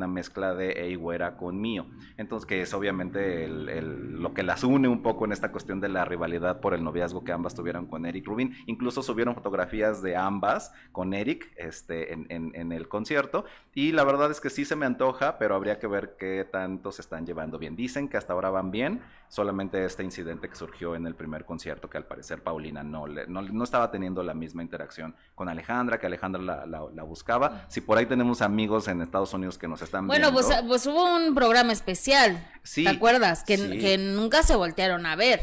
una mezcla de Ey con Mío. Entonces, que es obviamente lo que las une un poco en esta cuestión de la rivalidad por el noviazgo que ambas tuvieron con Eric Rubin. Incluso subieron fotografías de ambas con Eric este, en, en el concierto. Y la verdad es que sí se me antoja, pero habría que ver qué tanto se están llevando bien. Dicen que hasta ahora van bien, solamente este incidente que surgió en el primer concierto, que al parecer Paulina no, le, no, no estaba teniendo la misma interacción con Alejandra, que Alejandra la, la, la, buscaba. Si por ahí tenemos amigos en Estados Unidos que nos están bueno, viendo. Bueno, pues, pues, hubo un programa especial. Sí, ¿Te acuerdas? Que, sí. que nunca se voltearon a ver.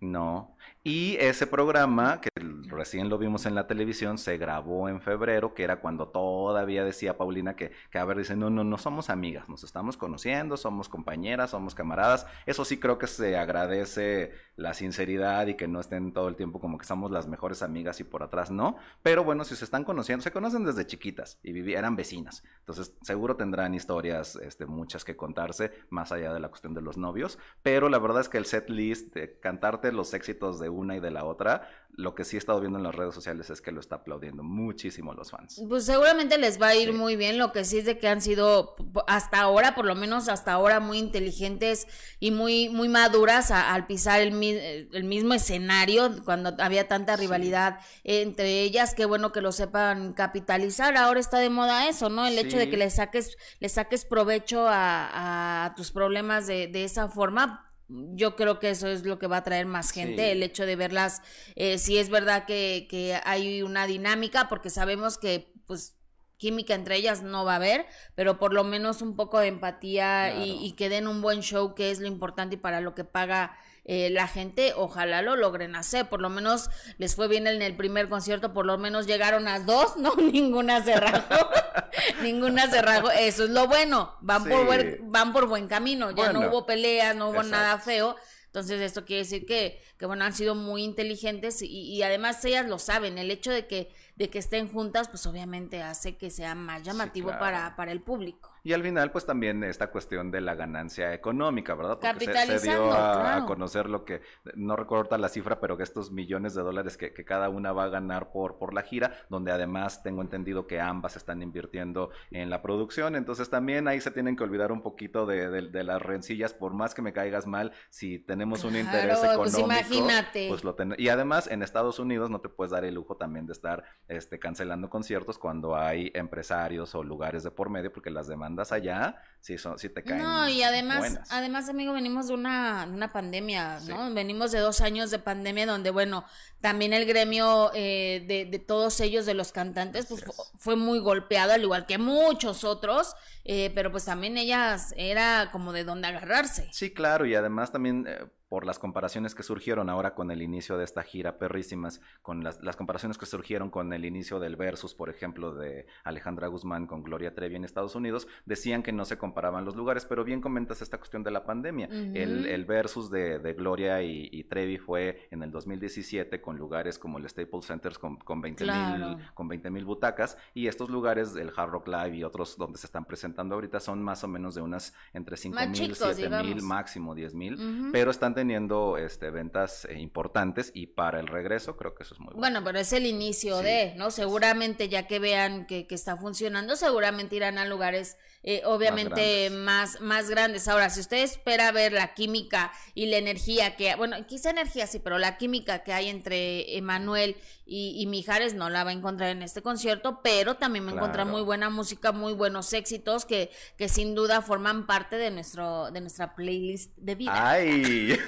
No. Y ese programa, que recién lo vimos en la televisión, se grabó en febrero, que era cuando todavía decía Paulina que, que, a ver, dice, no, no, no somos amigas, nos estamos conociendo, somos compañeras, somos camaradas. Eso sí creo que se agradece la sinceridad y que no estén todo el tiempo como que somos las mejores amigas y por atrás no. Pero bueno, si se están conociendo, se conocen desde chiquitas y eran vecinas. Entonces, seguro tendrán historias, este, muchas que contarse, más allá de la cuestión de los novios. Pero la verdad es que el set list de cantarte los éxitos de una y de la otra, lo que sí he estado viendo en las redes sociales es que lo está aplaudiendo muchísimo los fans. Pues seguramente les va a ir sí. muy bien, lo que sí es de que han sido hasta ahora, por lo menos hasta ahora, muy inteligentes y muy, muy maduras a, al pisar el el, el, mismo escenario cuando había tanta rivalidad entre ellas, qué bueno que lo sepan capitalizar, ahora está de moda eso, ¿no? El hecho de que le saques, le saques provecho a, a tus problemas de, de esa forma, yo creo que eso es lo que va a traer más gente, el hecho de verlas, eh, si es verdad que, que hay una dinámica, porque sabemos que pues química entre ellas no va a haber, pero por lo menos un poco de empatía y, que den un buen show, que es lo importante y para lo que paga eh, la gente, ojalá lo logren hacer, por lo menos les fue bien en el primer concierto, por lo menos llegaron a dos, no, ninguna se rajó, ninguna se rajó, eso es lo bueno, van, por, buen, van por buen camino, ya no hubo peleas, no hubo nada feo, entonces, esto quiere decir que, que bueno, han sido muy inteligentes y, y, además ellas lo saben. El hecho de que, de que estén juntas, pues obviamente hace que sea más llamativo para, para el público. Y al final, pues también esta cuestión de la ganancia económica, ¿verdad? Porque se, se, dio a, conocer lo que, no recuerdo la cifra, pero que estos millones de dólares que, que, cada una va a ganar por, por la gira, donde además tengo entendido que ambas están invirtiendo en la producción. Entonces también ahí se tienen que olvidar un poquito de, de, las rencillas, por más que me caigas mal, si tenemos un interés pues económico. Pues imagínate. Pues lo y además en Estados Unidos no te puedes dar el lujo también de estar este, cancelando conciertos cuando hay empresarios o lugares de por medio, porque las demandas andas allá, si, son, si te caen. No, y además, además, amigo, venimos de una, una pandemia, ¿no? Venimos de dos años de pandemia donde, bueno, también el gremio eh, de, de, todos ellos, de los cantantes, pues fue muy golpeado, al igual que muchos otros, eh, pero pues también ellas era como de dónde agarrarse. Sí, claro, y además también... Eh, por las comparaciones que surgieron ahora con el inicio de esta gira perrísimas, con las, las, comparaciones que surgieron con el inicio del versus, por ejemplo, de Alejandra Guzmán con Gloria Trevi en Estados Unidos, decían que no se comparaban los lugares, pero bien comentas esta cuestión de la pandemia. el, el, versus de, de Gloria y, Trevi fue en el 2017 con lugares como el Staples Center con, con 20 mil butacas y estos lugares, el Hard Rock Live y otros donde se están presentando ahorita son más o menos de unas entre 5 mil, 7 mil, máximo 10 mil, pero están teniendo este, ventas eh, importantes y para el regreso creo que eso es muy bueno. Bueno, pero es el inicio de, ¿no? Seguramente ya que vean que, que está funcionando, seguramente irán a lugares eh, obviamente más, más, grandes. Ahora, si usted espera ver la química y la energía que, bueno, quizá energía sí, pero la química que hay entre Emanuel y, Mijares no la va a encontrar en este concierto, pero también va a encontrar muy buena música, muy buenos éxitos que, que sin duda forman parte de nuestro, de nuestra playlist de vida. ¡Ay!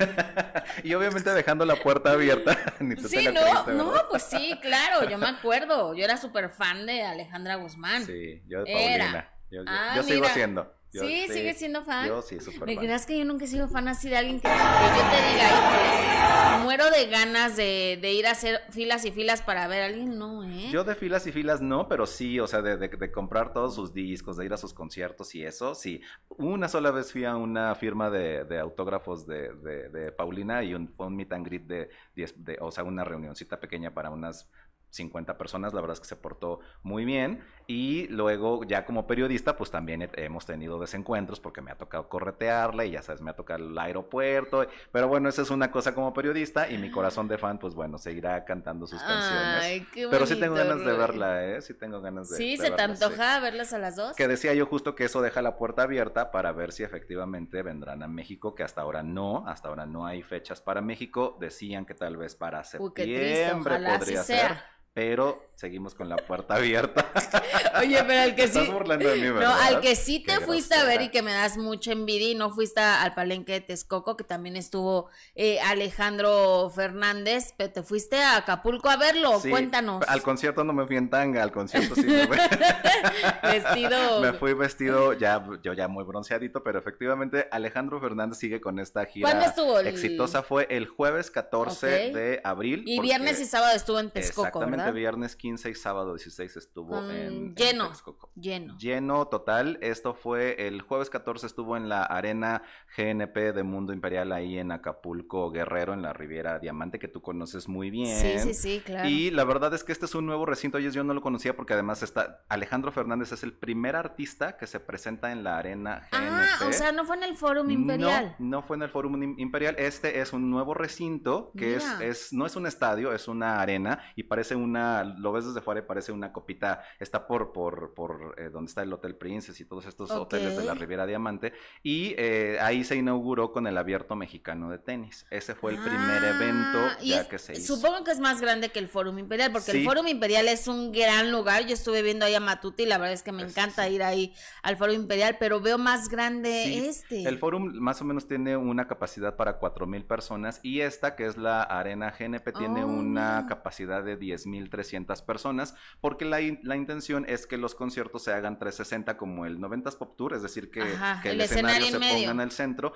y obviamente dejando la puerta abierta. sí, no, no, pues sí, claro, yo me acuerdo, yo era súper fan de Alejandra Guzmán. Sí, yo de Paulina. Yo, ah, sigo siendo. sí, sigue siendo fan. Yo sí, súper ¿Me creas que yo nunca he sido fan así de alguien que, yo te diga, muero de ganas de, de, ir a hacer filas y filas para ver a alguien? No, ¿eh? Yo de filas y filas no, pero sí, o sea, de, de, comprar todos sus discos, de ir a sus conciertos y eso, sí. Una sola vez fui a una firma de, autógrafos de, Paulina y un, un meet and greet de, de, o sea, una reunioncita pequeña para unas 50 personas, la verdad es que se portó muy bien. Y luego, ya como periodista, pues también hemos tenido desencuentros porque me ha tocado corretearla y ya sabes, me ha tocado el aeropuerto. Pero bueno, esa es una cosa como periodista y mi corazón de fan, pues bueno, seguirá cantando sus canciones. pero sí tengo ganas de verla, ¿eh? Sí tengo ganas de Sí, se te antoja verlas a las dos. Que decía yo justo que eso deja la puerta abierta para ver si efectivamente vendrán a México, que hasta ahora no, hasta ahora no hay fechas para México. Decían que tal vez para septiembre podría ser pero seguimos con la puerta abierta. Oye, pero al que sí. Estás burlando de mí, ¿verdad? No, al que sí te fuiste a ver y que me das mucha envidia y no fuiste al palenque de Texcoco, que también estuvo eh, Alejandro Fernández, pero te fuiste a Acapulco a verlo. Cuéntanos. Al concierto no me fui en tanga, al concierto sí me fui. vestido. me fui vestido ya, yo ya muy bronceadito, pero efectivamente Alejandro Fernández sigue con esta gira. ¿Cuándo estuvo? Exitosa fue el jueves 14 de abril. Y viernes y sábado estuvo en Texcoco, Exactamente, viernes 15 y sábado 16 estuvo en, lleno, lleno. Lleno total. Esto fue el jueves 14 estuvo en la arena GNP de Mundo Imperial ahí en Acapulco Guerrero, en la Riviera Diamante, que tú conoces muy bien. Sí, sí, sí, claro. Y la verdad es que este es un nuevo recinto, yo no lo conocía porque además está Alejandro Fernández es el primer artista que se presenta en la arena GNP. Ah, o sea, no fue en el Fórum Imperial. No, no fue en el Fórum Imperial. Este es un nuevo recinto que es, es, no es un estadio, es una arena y parece una, lo ves desde fuera y parece una copita, está por, por, por eh, donde está el Hotel Princess y todos estos hoteles de la Riviera Diamante. Y eh, ahí se inauguró con el Abierto Mexicano de Tenis. Ese fue el primer ah, evento ya que se hizo. Supongo que es más grande que el Fórum Imperial, porque el Fórum Imperial es un gran lugar. Yo estuve viendo ahí a Matute y la verdad es que me encanta ir ahí al Fórum Imperial, pero veo más grande este. El Fórum más o menos tiene una capacidad para cuatro mil personas y esta, que es la Arena GNP, tiene oh, una capacidad de diez mil trescientas personas, porque la, la, intención es que los conciertos se hagan 360 como el 90s Pop Tour, es decir, que, el, escenario, se ponga en el centro.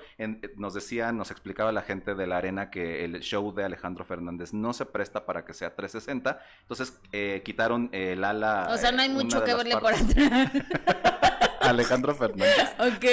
Nos decía, nos explicaba la gente de la arena que el show de Alejandro Fernández no se presta para que sea 360, entonces eh, quitaron el ala. O sea, no hay eh, mucho que verle por atrás. Alejandro Fernández. Ok.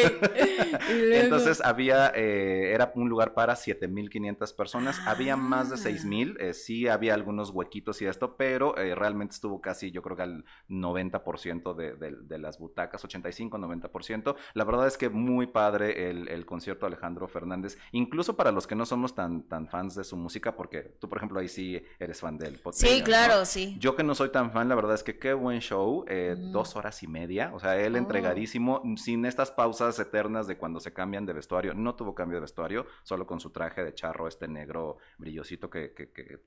Entonces había, eh, era un lugar para 7.500 personas. Había más de 6.000. Ah. Eh, sí, había algunos huequitos y esto, pero eh, realmente estuvo casi, yo creo que al 90% de, de, las butacas, 85-90%. La verdad es que muy padre el, el, concierto de Alejandro Fernández, incluso para los que no somos tan, tan fans de su música, porque tú, por ejemplo, ahí sí eres fan del podcast. Sí, claro, sí. Yo que no soy tan fan, la verdad es que qué buen show, dos horas y media. O sea, él oh. entregaría sin estas pausas eternas de cuando se cambian de vestuario. No tuvo cambio de vestuario, solo con su traje de charro, este negro brillosito que,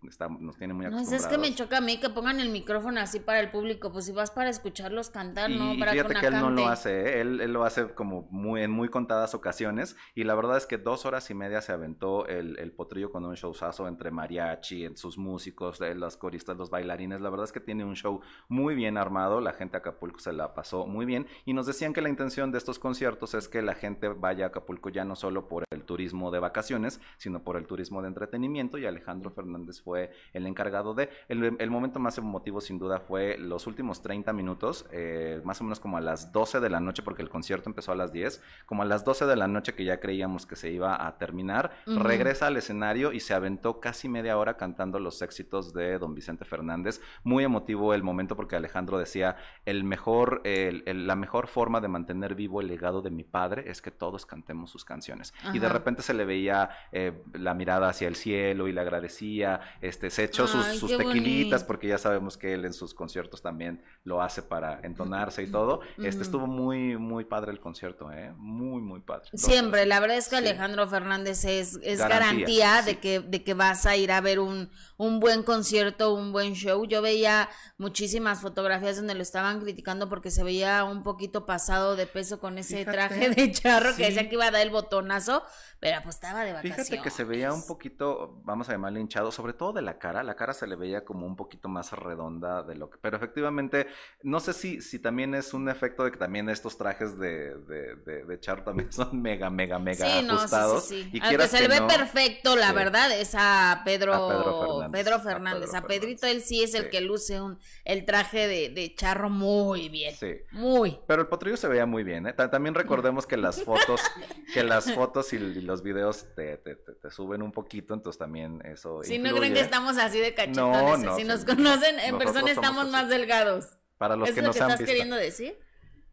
está, nos tiene muy acostumbrados. No, es que me choca a mí que pongan el micrófono así para el público, pues si vas para escucharlos cantar, no para fíjate que él no lo hace, ¿eh? él, lo hace como muy, en muy contadas ocasiones, y la verdad es que dos horas y media se aventó el, el potrillo con un showzazo entre mariachi, en sus músicos, los coristas, los bailarines, la verdad es que tiene un show muy bien armado, la gente de Acapulco se la pasó muy bien, y nos decían que la intención de estos conciertos es que la gente vaya a Acapulco ya no solo por el turismo de vacaciones, sino por el turismo de entretenimiento y Alejandro Fernández fue el encargado de... El, momento más emotivo sin duda fue los últimos 30 minutos, eh, más o menos como a las 12 de la noche, porque el concierto empezó a las 10, como a las 12 de la noche que ya creíamos que se iba a terminar, regresa al escenario y se aventó casi media hora cantando los éxitos de don Vicente Fernández. Muy emotivo el momento porque Alejandro decía, el mejor, la mejor forma de mantener vivo el legado de mi padre es que todos cantemos sus canciones. Y de repente se le veía eh, la mirada hacia el cielo y le agradecía, este, se echó sus, tequilitas porque ya sabemos que él en sus conciertos también lo hace para entonarse y todo. Este estuvo muy, muy padre el concierto, ¿eh? Muy, muy padre. Siempre, la verdad es que Alejandro Fernández es, es garantía, de, que, de que vas a ir a ver un, un buen concierto, un buen show. Yo veía muchísimas fotografías donde lo estaban criticando porque se veía un poquito pasado de peso con ese traje de charro que decía que iba a dar el botonazo, pero pues estaba de vacaciones. Fíjate que se veía un poquito, vamos a llamarle hinchado, sobre todo de la cara. La cara se le veía como un poquito más redonda de lo que. Pero efectivamente, no sé si, si también es un efecto de que también estos trajes de, de, de, charro también son mega, mega, mega ajustados. Sí, sí, y se le ve perfecto, la verdad, es a Pedro, Pedro Fernández. A, Pedrito, él sí es el que luce un, el traje de, charro muy bien. Sí. Muy. Pero el potrillo se veía muy bien, ¿eh? También recordemos que las fotos, que las fotos y, los videos te, te, te, suben un poquito, entonces también eso. Si no creen que estamos así de cachetones, si nos conocen en persona estamos más delgados. Para los ¿Es que lo que estás queriendo decir?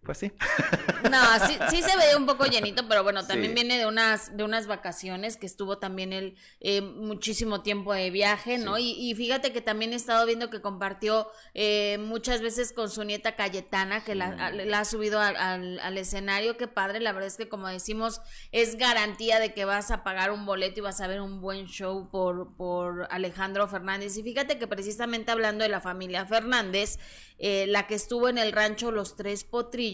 Pues sí. No, sí, sí se ve un poco llenito, pero bueno, también viene de unas, de unas vacaciones que estuvo también él eh, muchísimo tiempo de viaje, ¿no? Y, fíjate que también he estado viendo que compartió eh, muchas veces con su nieta Cayetana, que la, ha subido al, al, escenario. Qué padre, la verdad es que como decimos, es garantía de que vas a pagar un boleto y vas a ver un buen show por, por Alejandro Fernández. Y fíjate que precisamente hablando de la familia Fernández, eh, la que estuvo en el rancho Los Tres Potrillos,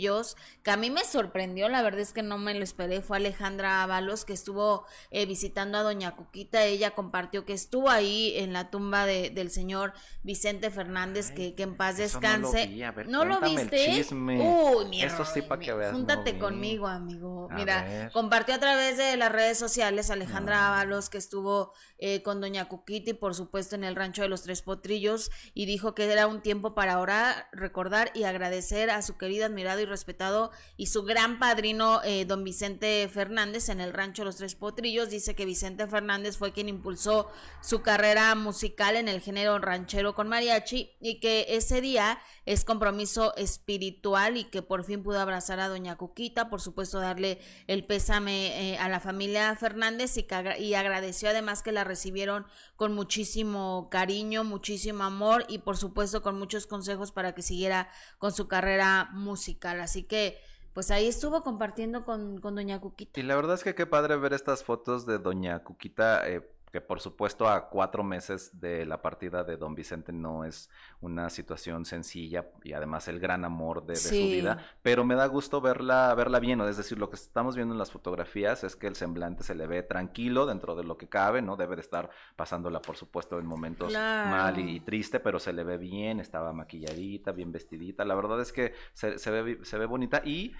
que a mí me sorprendió, la verdad es que no me lo esperé, fue Alejandra Ábalos, que estuvo eh, visitando a Doña Cuquita, ella compartió que estuvo ahí en la tumba de, del señor Vicente Fernández, que, que, en paz descanse. No lo, viste? Uy, mira, Eso sí para que veas. Júntate conmigo, amigo. mira, compartió a través de las redes sociales Alejandra Ábalos, que estuvo eh, con Doña Cuquita y por supuesto en el rancho de los Tres Potrillos, y dijo que era un tiempo para orar recordar y agradecer a su querido, admirado y respetado y su gran padrino, eh, don Vicente Fernández, en el rancho Los Tres Potrillos. Dice que Vicente Fernández fue quien impulsó su carrera musical en el género ranchero con mariachi y que ese día es compromiso espiritual y que por fin pudo abrazar a doña Cuquita, por supuesto darle el pésame eh, a la familia Fernández y, y agradeció además que la recibieron con muchísimo cariño, muchísimo amor y por supuesto con muchos consejos para para que siguiera con su carrera musical. Así que pues ahí estuvo compartiendo con, con Doña Cuquita. Y la verdad es que qué padre ver estas fotos de Doña Cuquita. Eh, que por supuesto a cuatro meses de la partida de Don Vicente no es una situación sencilla y además el gran amor de, su vida, pero me da gusto verla, verla bien, es decir, lo que estamos viendo en las fotografías es que el semblante se le ve tranquilo dentro de lo que cabe, ¿no? Debe de estar pasándola, por supuesto, en momentos mal y, triste, pero se le ve bien, estaba maquilladita, bien vestidita, la verdad es que se, se, ve, se ve bonita y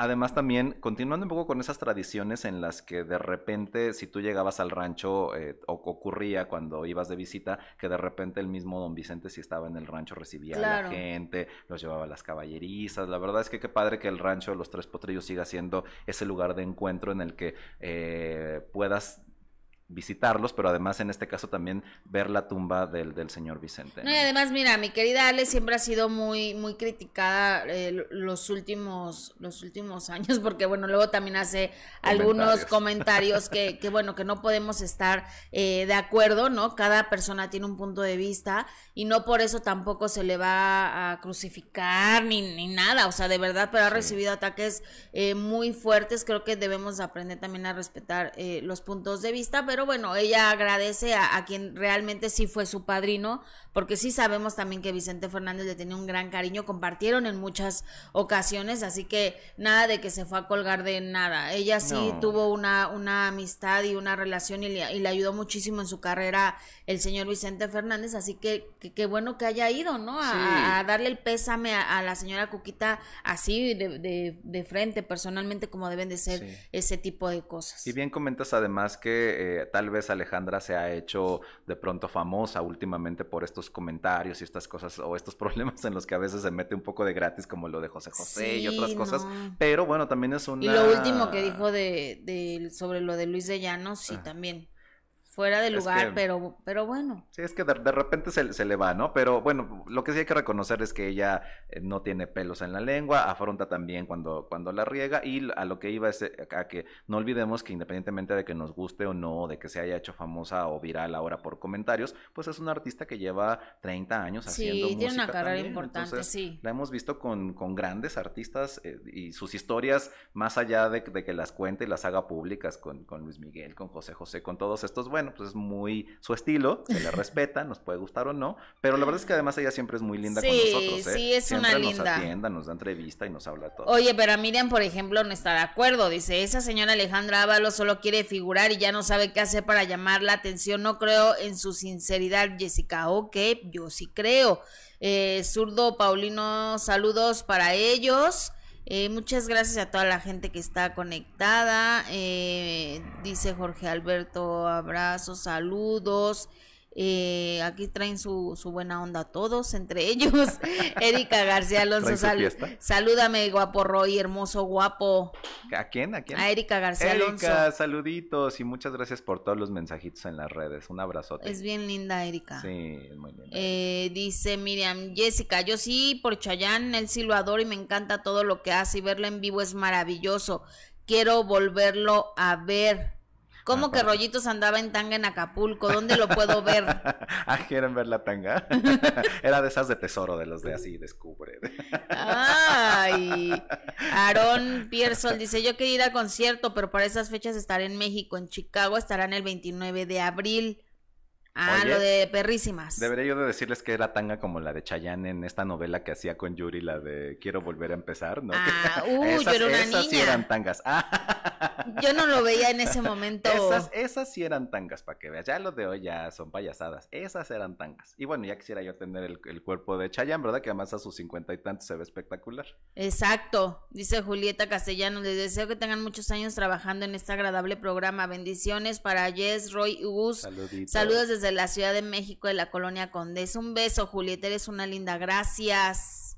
Además también, continuando un poco con esas tradiciones en las que de repente, si tú llegabas al rancho, eh, o ocurría cuando ibas de visita, que de repente el mismo don Vicente, si estaba en el rancho, recibía a la gente, los llevaba a las caballerizas. La verdad es que qué padre que el rancho de los Tres Potrillos siga siendo ese lugar de encuentro en el que eh, puedas visitarlos, pero además en este caso también ver la tumba del, del señor Vicente. y además, mira, mi querida Ale siempre ha sido muy, muy criticada eh, los últimos, los últimos años, porque bueno, luego también hace algunos comentarios que, que, bueno, que no podemos estar eh, de acuerdo, ¿no? Cada persona tiene un punto de vista y no por eso tampoco se le va a crucificar ni, ni nada, o sea, de verdad, pero ha recibido ataques eh, muy fuertes, creo que debemos aprender también a respetar los puntos de vista, pero pero bueno, ella agradece a, quien realmente sí fue su padrino, porque sí sabemos también que Vicente Fernández le tenía un gran cariño, compartieron en muchas ocasiones, así que nada de que se fue a colgar de nada. Ella sí tuvo una, una amistad y una relación y le, y le, ayudó muchísimo en su carrera el señor Vicente Fernández, así que qué bueno que haya ido, ¿no? A, darle el pésame a, la señora Cuquita así de, de, frente, personalmente, como deben de ser ese tipo de cosas. Y bien comentas además que... Eh, tal vez Alejandra se ha hecho de pronto famosa últimamente por estos comentarios y estas cosas o estos problemas en los que a veces se mete un poco de gratis como lo de José José y otras cosas, pero bueno, también es una... Y lo último que dijo de, de sobre lo de Luis de Llanos, sí, también fuera de lugar, pero, pero bueno. Sí, es que de, repente se, se, le va, ¿no? Pero bueno, lo que sí hay que reconocer es que ella eh, no tiene pelos en la lengua, afronta también cuando, cuando la riega y a lo que iba es eh, a que no olvidemos que independientemente de que nos guste o no, de que se haya hecho famosa o viral ahora por comentarios, pues es una artista que lleva 30 años haciendo música. Sí, tiene una carrera importante, sí. La hemos visto con, con grandes artistas eh, y sus historias, más allá de, de, que las cuente y las haga públicas con, con Luis Miguel, con José José, con todos estos, bueno, pues es muy su estilo, se le respeta, nos puede gustar o no, pero la verdad es que además ella siempre es muy linda con nosotros, ¿eh? Sí, es siempre una linda. nos atienda, nos da entrevista y nos habla todo. Oye, pero Miriam, por ejemplo, no está de acuerdo, dice, esa señora Alejandra Ábalos solo quiere figurar y ya no sabe qué hacer para llamar la atención, no creo en su sinceridad, Jessica, ok, yo sí creo. Eh, zurdo Paulino, saludos para ellos. Eh, muchas gracias a toda la gente que está conectada. Eh, dice Jorge Alberto, abrazos, saludos. Eh, aquí traen su, su, buena onda todos, entre ellos. Erika García Alonso, salúdame, guapo Roy, hermoso, guapo. ¿A quién? ¿A quién? A Erika García Erika, saluditos y muchas gracias por todos los mensajitos en las redes. Un abrazote. Es bien linda, Erika. Sí, es muy linda. Eh, dice Miriam, Jessica, yo sí, por Chayán, él sí lo adoro y me encanta todo lo que hace y verlo en vivo es maravilloso. Quiero volverlo a ver. ¿Cómo que Rollitos andaba en tanga en Acapulco? ¿Dónde lo puedo ver? ah, ¿quieren ver la tanga? Era de esas de tesoro, de los de así, descubre. Ay, Aarón Piersol dice, yo quería ir a concierto, pero para esas fechas estaré en México, en Chicago estarán el 29 de abril. Ah, lo de perrísimas. Debería yo de decirles que era tanga como la de Chayanne en esta novela que hacía con Yuri, la de Quiero volver a empezar, ¿no? Ah, uy, yo era una esas sí eran tangas. Yo no lo veía en ese momento. Esas, esas sí eran tangas, para que veas. Ya lo de hoy ya son payasadas. Esas eran tangas. Y bueno, ya quisiera yo tener el, cuerpo de Chayanne, ¿verdad? Que además a sus cincuenta y tantos se ve espectacular. Exacto. Dice Julieta Castellano, les deseo que tengan muchos años trabajando en este agradable programa. Bendiciones para Jess, Roy y Gus. Saludos desde la Ciudad de México, de la colonia Condés. Un beso, Julieta, eres una linda. Gracias.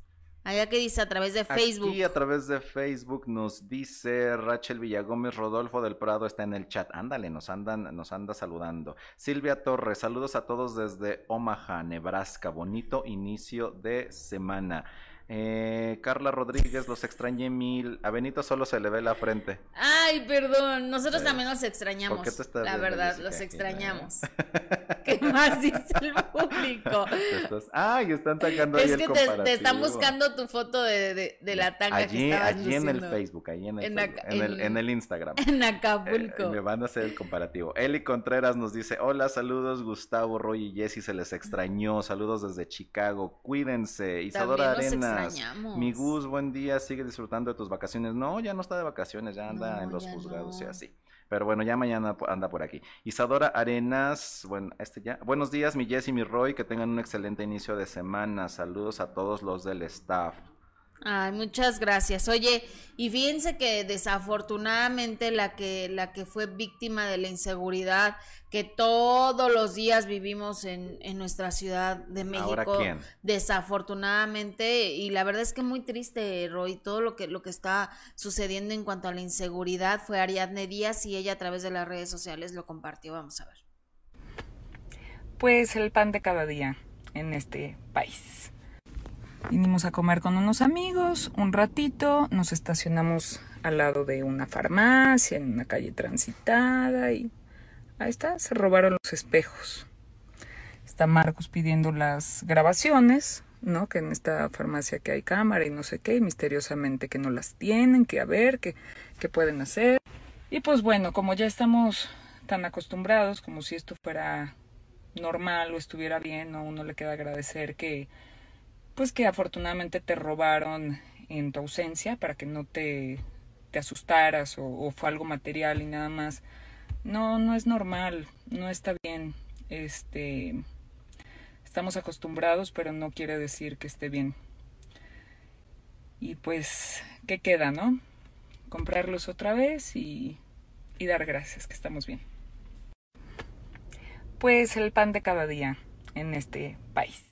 Allá que dice a través de Facebook. Aquí a través de Facebook nos dice Rachel Villagómez, Rodolfo del Prado está en el chat. Ándale, nos andan, nos anda saludando. Silvia Torres, saludos a todos desde Omaha, Nebraska. Bonito inicio de semana. Eh, Carla Rodríguez, los extrañé mil. A Benito solo se le ve la frente. Ay, perdón. Nosotros también los extrañamos. la verdad, los extrañamos. ¿Qué más dice el público? Ay, están sacando es ahí que te, te, están buscando tu foto de, de, la tanga que estabas Allí en el Facebook, allí en el, en, el, Instagram. En Acapulco. Eh, me van a hacer el comparativo. Eli Contreras nos dice: Hola, saludos, Gustavo, Roy y Jessy. Se les extrañó. Saludos desde Chicago. Cuídense. Isadora Arena. Mi Gus, buen día, sigue disfrutando de tus vacaciones. No, ya no está de vacaciones, ya anda en los juzgados y así. Pero bueno, ya mañana anda por aquí. Isadora Arenas, bueno, este ya. Buenos días, mi Jess y mi Roy, que tengan un excelente inicio de semana. Saludos a todos los del staff. Ay, muchas gracias. Oye, y fíjense que desafortunadamente la que la que fue víctima de la inseguridad que todos los días vivimos en, en nuestra ciudad de México, desafortunadamente, y la verdad es que muy triste, Roy, todo lo que lo que está sucediendo en cuanto a la inseguridad fue Ariadne Díaz y ella a través de las redes sociales lo compartió. Vamos a ver. Pues el pan de cada día en este país. Vinimos a comer con unos amigos un ratito, nos estacionamos al lado de una farmacia, en una calle transitada y ahí está, se robaron los espejos. Está Marcos pidiendo las grabaciones, ¿no? Que en esta farmacia que hay cámara y no sé qué, y misteriosamente que no las tienen, que a ver, que, que pueden hacer. Y pues bueno, como ya estamos tan acostumbrados, como si esto fuera normal o estuviera bien, a uno le queda agradecer que pues que afortunadamente te robaron en tu ausencia para que no te, te asustaras o, fue algo material y nada más. No, no es normal, no está bien. Este estamos acostumbrados, pero no quiere decir que esté bien. Y pues, ¿qué queda, no? Comprarlos otra vez y, y dar gracias que estamos bien. Pues el pan de cada día en este país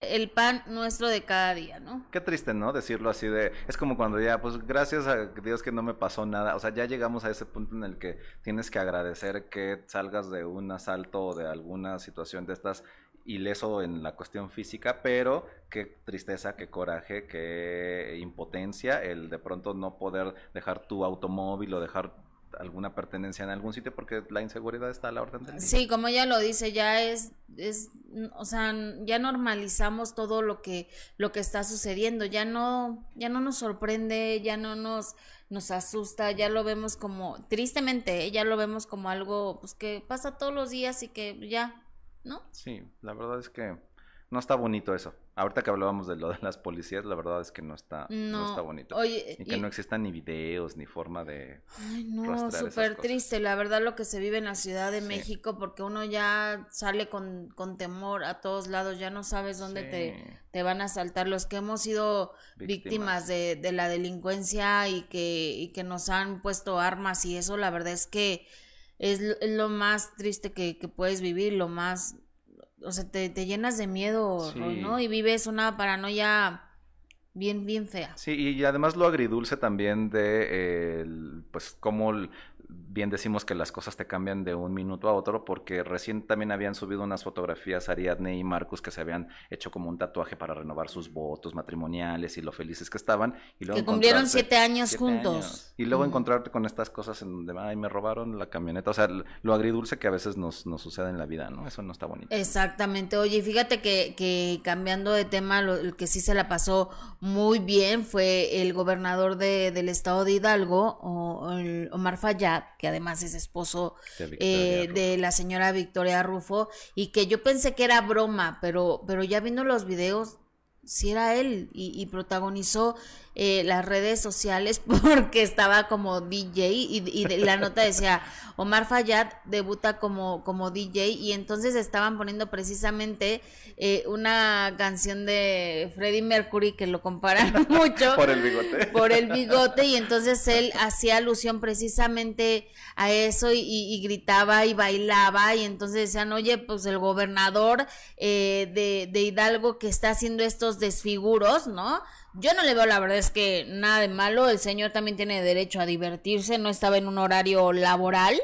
el pan nuestro de cada día, ¿no? Qué triste, ¿no? Decirlo así de, es como cuando ya, pues gracias a Dios que no me pasó nada, o sea, ya llegamos a ese punto en el que tienes que agradecer que salgas de un asalto o de alguna situación de estas ileso en la cuestión física, pero qué tristeza, qué coraje, qué impotencia el de pronto no poder dejar tu automóvil o dejar alguna pertenencia en algún sitio porque la inseguridad está a la orden del día. Sí, como ella lo dice, ya es, es, o sea, ya normalizamos todo lo que, lo que está sucediendo, ya no, ya no nos sorprende, ya no nos, nos asusta, ya lo vemos como, tristemente, ya lo vemos como algo, pues que pasa todos los días y que ya, ¿no? Sí, la verdad es que no está bonito eso. Ahorita que hablábamos de lo de las policías, la verdad es que no está, no, está bonito. Oye, y que no existan ni videos ni forma de. Ay, no, súper triste, la verdad, lo que se vive en la Ciudad de México, porque uno ya sale con, con, temor a todos lados, ya no sabes dónde te, te van a saltar. Los que hemos sido víctimas, de, de, la delincuencia y que, y que nos han puesto armas y eso, la verdad es que es, lo más triste que, que puedes vivir, lo más o sea, te, te llenas de miedo, ¿no? Y vives una paranoia bien, bien fea. Sí, y además lo agridulce también de, pues, cómo bien decimos que las cosas te cambian de un minuto a otro, porque recién también habían subido unas fotografías Ariadne y Marcus que se habían hecho como un tatuaje para renovar sus votos matrimoniales y lo felices que estaban. Y luego que cumplieron siete años juntos. Y luego encontrarte con estas cosas en donde, ay, me robaron la camioneta. O sea, lo agridulce que a veces nos, nos sucede en la vida, ¿no? Eso no está bonito. Exactamente. Oye, fíjate que, que cambiando de tema, lo, el que sí se la pasó muy bien fue el gobernador de, del estado de Hidalgo, Omar Fayad que además es esposo de, eh, la señora Victoria Rufo, y que yo pensé que era broma, pero, pero ya viendo los videos, sí era él, y, protagonizó eh, las redes sociales porque estaba como DJ, y, y la nota decía, Omar Fayad debuta como, como DJ, y entonces estaban poniendo precisamente eh, una canción de Freddie Mercury que lo comparan mucho. por el bigote. Por el bigote y entonces él hacía alusión precisamente a eso y, gritaba y bailaba y entonces decían, oye, pues el gobernador eh, de, de Hidalgo que está haciendo estos desfiguros, ¿no? Yo no le veo, la verdad es que nada de malo, el señor también tiene derecho a divertirse, no estaba en un horario laboral,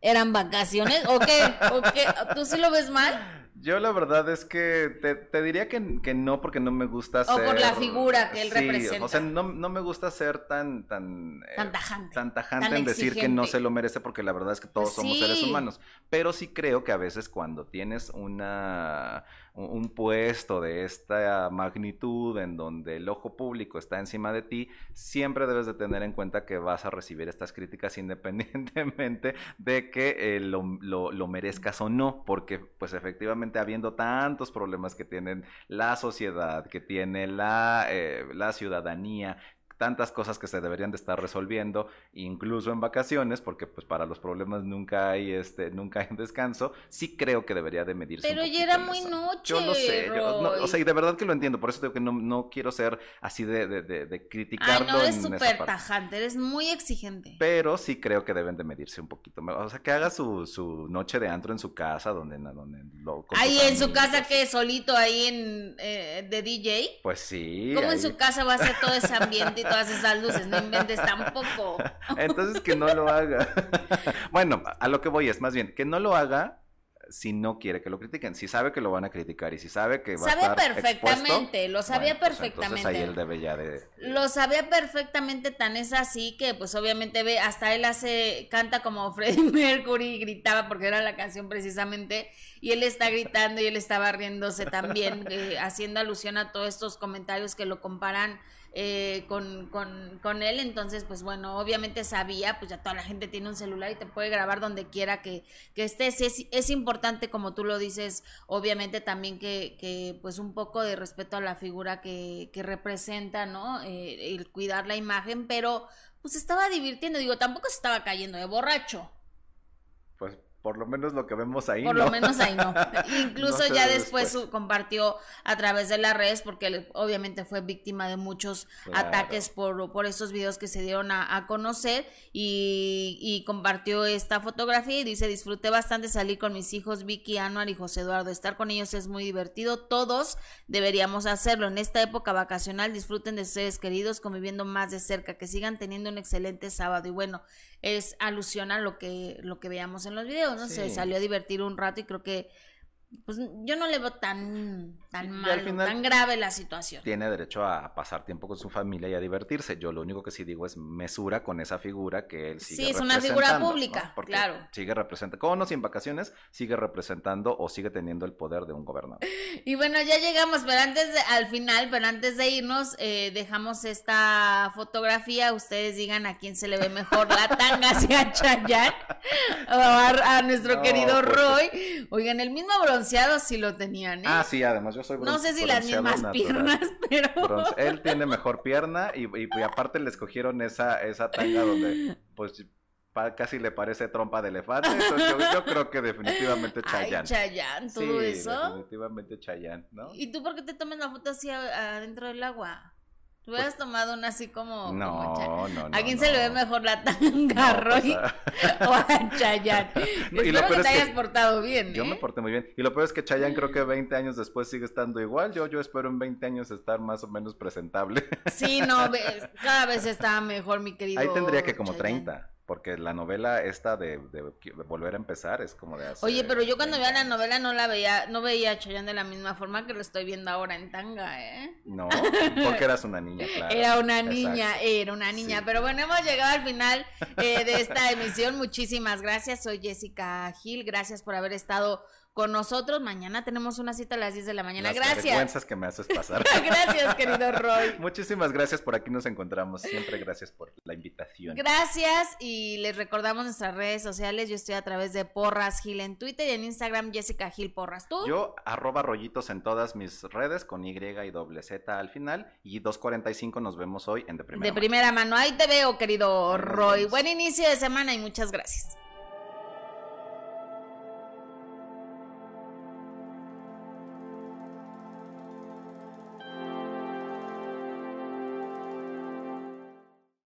eran vacaciones, ¿o qué? ¿O qué? ¿Tú sí lo ves mal? Yo la verdad es que te, diría que, no, porque no me gusta ser... O por la figura que él sí, representa. O sea, no, me gusta ser tan... Tan, eh, tan tajante. Tan tajante en decir que no se lo merece, porque la verdad es que todos somos seres humanos. Pero sí creo que a veces cuando tienes una un puesto de esta magnitud en donde el ojo público está encima de ti, siempre debes de tener en cuenta que vas a recibir estas críticas independientemente de que eh, lo, merezcas o no, porque pues efectivamente habiendo tantos problemas que tienen la sociedad, que tiene la, eh, la ciudadanía, tantas cosas que se deberían de estar resolviendo, incluso en vacaciones, porque pues para los problemas nunca hay este, nunca hay descanso, sí creo que debería de medirse. Pero ya era muy noche. Yo lo sé, o sea, y de verdad que lo entiendo, por eso digo que no, no quiero ser así de, de, de, de criticarlo. no, eres súper tajante, eres muy exigente. Pero sí creo que deben de medirse un poquito, o sea, que haga su, su noche de antro en su casa, donde, donde lo... Ahí en su casa que solito ahí en eh, de DJ. Pues sí. ¿Cómo en su casa va a ser todo ese ambiente? Todas esas luces, no inventes tampoco. Entonces que no lo haga. bueno, a lo que voy es más bien que no lo haga si no quiere que lo critiquen, si sabe que lo van a criticar y si sabe que va a estar perfectamente, lo sabía pues, perfectamente. ahí él debe ya de Lo sabía perfectamente, tan es así que pues obviamente ve, hasta él hace, canta como Freddie Mercury y gritaba porque era la canción precisamente y él está gritando y él estaba riéndose también, eh, haciendo alusión a todos estos comentarios que lo comparan eh, con, con, con, él, entonces pues bueno, obviamente sabía, pues ya toda la gente tiene un celular y te puede grabar donde quiera que, que estés, es, es importante como tú lo dices, obviamente también que, que pues un poco de respeto a la figura que, que representa, ¿no? Eh, el cuidar la imagen, pero pues estaba divirtiendo, digo, tampoco se estaba cayendo de borracho. Por lo menos lo que vemos ahí. Por lo menos ahí no. Incluso ya después, compartió a través de las redes, porque obviamente fue víctima de muchos ataques por, por estos videos que se dieron a, conocer y, y, compartió esta fotografía y dice, disfruté bastante salir con mis hijos Vicky, Anuar y José Eduardo. Estar con ellos es muy divertido. Todos deberíamos hacerlo. En esta época vacacional disfruten de sus seres queridos conviviendo más de cerca, que sigan teniendo un excelente sábado. Y bueno, es alusión a lo que, lo que veamos en los videos, ¿no? Se salió a divertir un rato y creo que pues yo no le veo tan, tan mal, tan grave la situación. Tiene derecho a pasar tiempo con su familia y a divertirse. Yo lo único que sí digo es mesura con esa figura que él sigue Sí, es una figura pública, claro. Sigue representando, con o sin vacaciones, sigue representando o sigue teniendo el poder de un gobernador. Y bueno, ya llegamos, pero antes de, al final, pero antes de irnos, eh, dejamos esta fotografía. Ustedes digan a quién se le ve mejor la tanga hacia Chayanne o a, nuestro querido pues, Roy. Oigan, el mismo bronce sí lo tenían, ¿eh? Ah, sí, además yo soy No sé si las mismas piernas, pero... Él tiene mejor pierna y, y, aparte le escogieron esa, esa tanga donde, pues, casi le parece trompa de elefante. Entonces yo, creo que definitivamente Chayanne. Chayanne, todo sí, eso. definitivamente Chayanne, ¿no? ¿Y tú por qué te tomas la foto así adentro del agua? Tú hubieras pues tomado una así como. No, no, no. ¿A quién se le ve mejor la tanga, Roy? Pues, o a Chayanne. y Espero que te hayas portado bien. Yo me ¿eh? porté muy bien. Y lo peor es que Chayanne creo que 20 años después sigue estando igual. Yo, yo espero en 20 años estar más o menos presentable. sí, no, cada vez está mejor, mi querido. Ahí tendría que como 30. Porque la novela esta de, volver a empezar es como de hace Oye, pero yo cuando veía la novela no la veía, no veía a Chayanne de la misma forma que lo estoy viendo ahora en tanga, ¿eh? No, porque eras una niña, claro. Era una niña, era una niña. Pero bueno, hemos llegado al final eh, de esta emisión. Muchísimas gracias. Soy Jessica Gil. Gracias por haber estado con nosotros. Mañana tenemos una cita a las 10 de la mañana. Las gracias. vergüenzas que me haces pasar. gracias, querido Roy. Muchísimas gracias por aquí nos encontramos. Siempre gracias por la invitación. Gracias y les recordamos nuestras redes sociales. Yo estoy a través de Porras Gil en Twitter y en Instagram Jessica Gil Porras. ¿Tú? Yo arroba rollitos en todas mis redes con Y y doble Z al final y 2.45 nos vemos hoy en De Primera De Primera Mano. Ahí te veo, querido Roy. Buen inicio de semana y muchas gracias.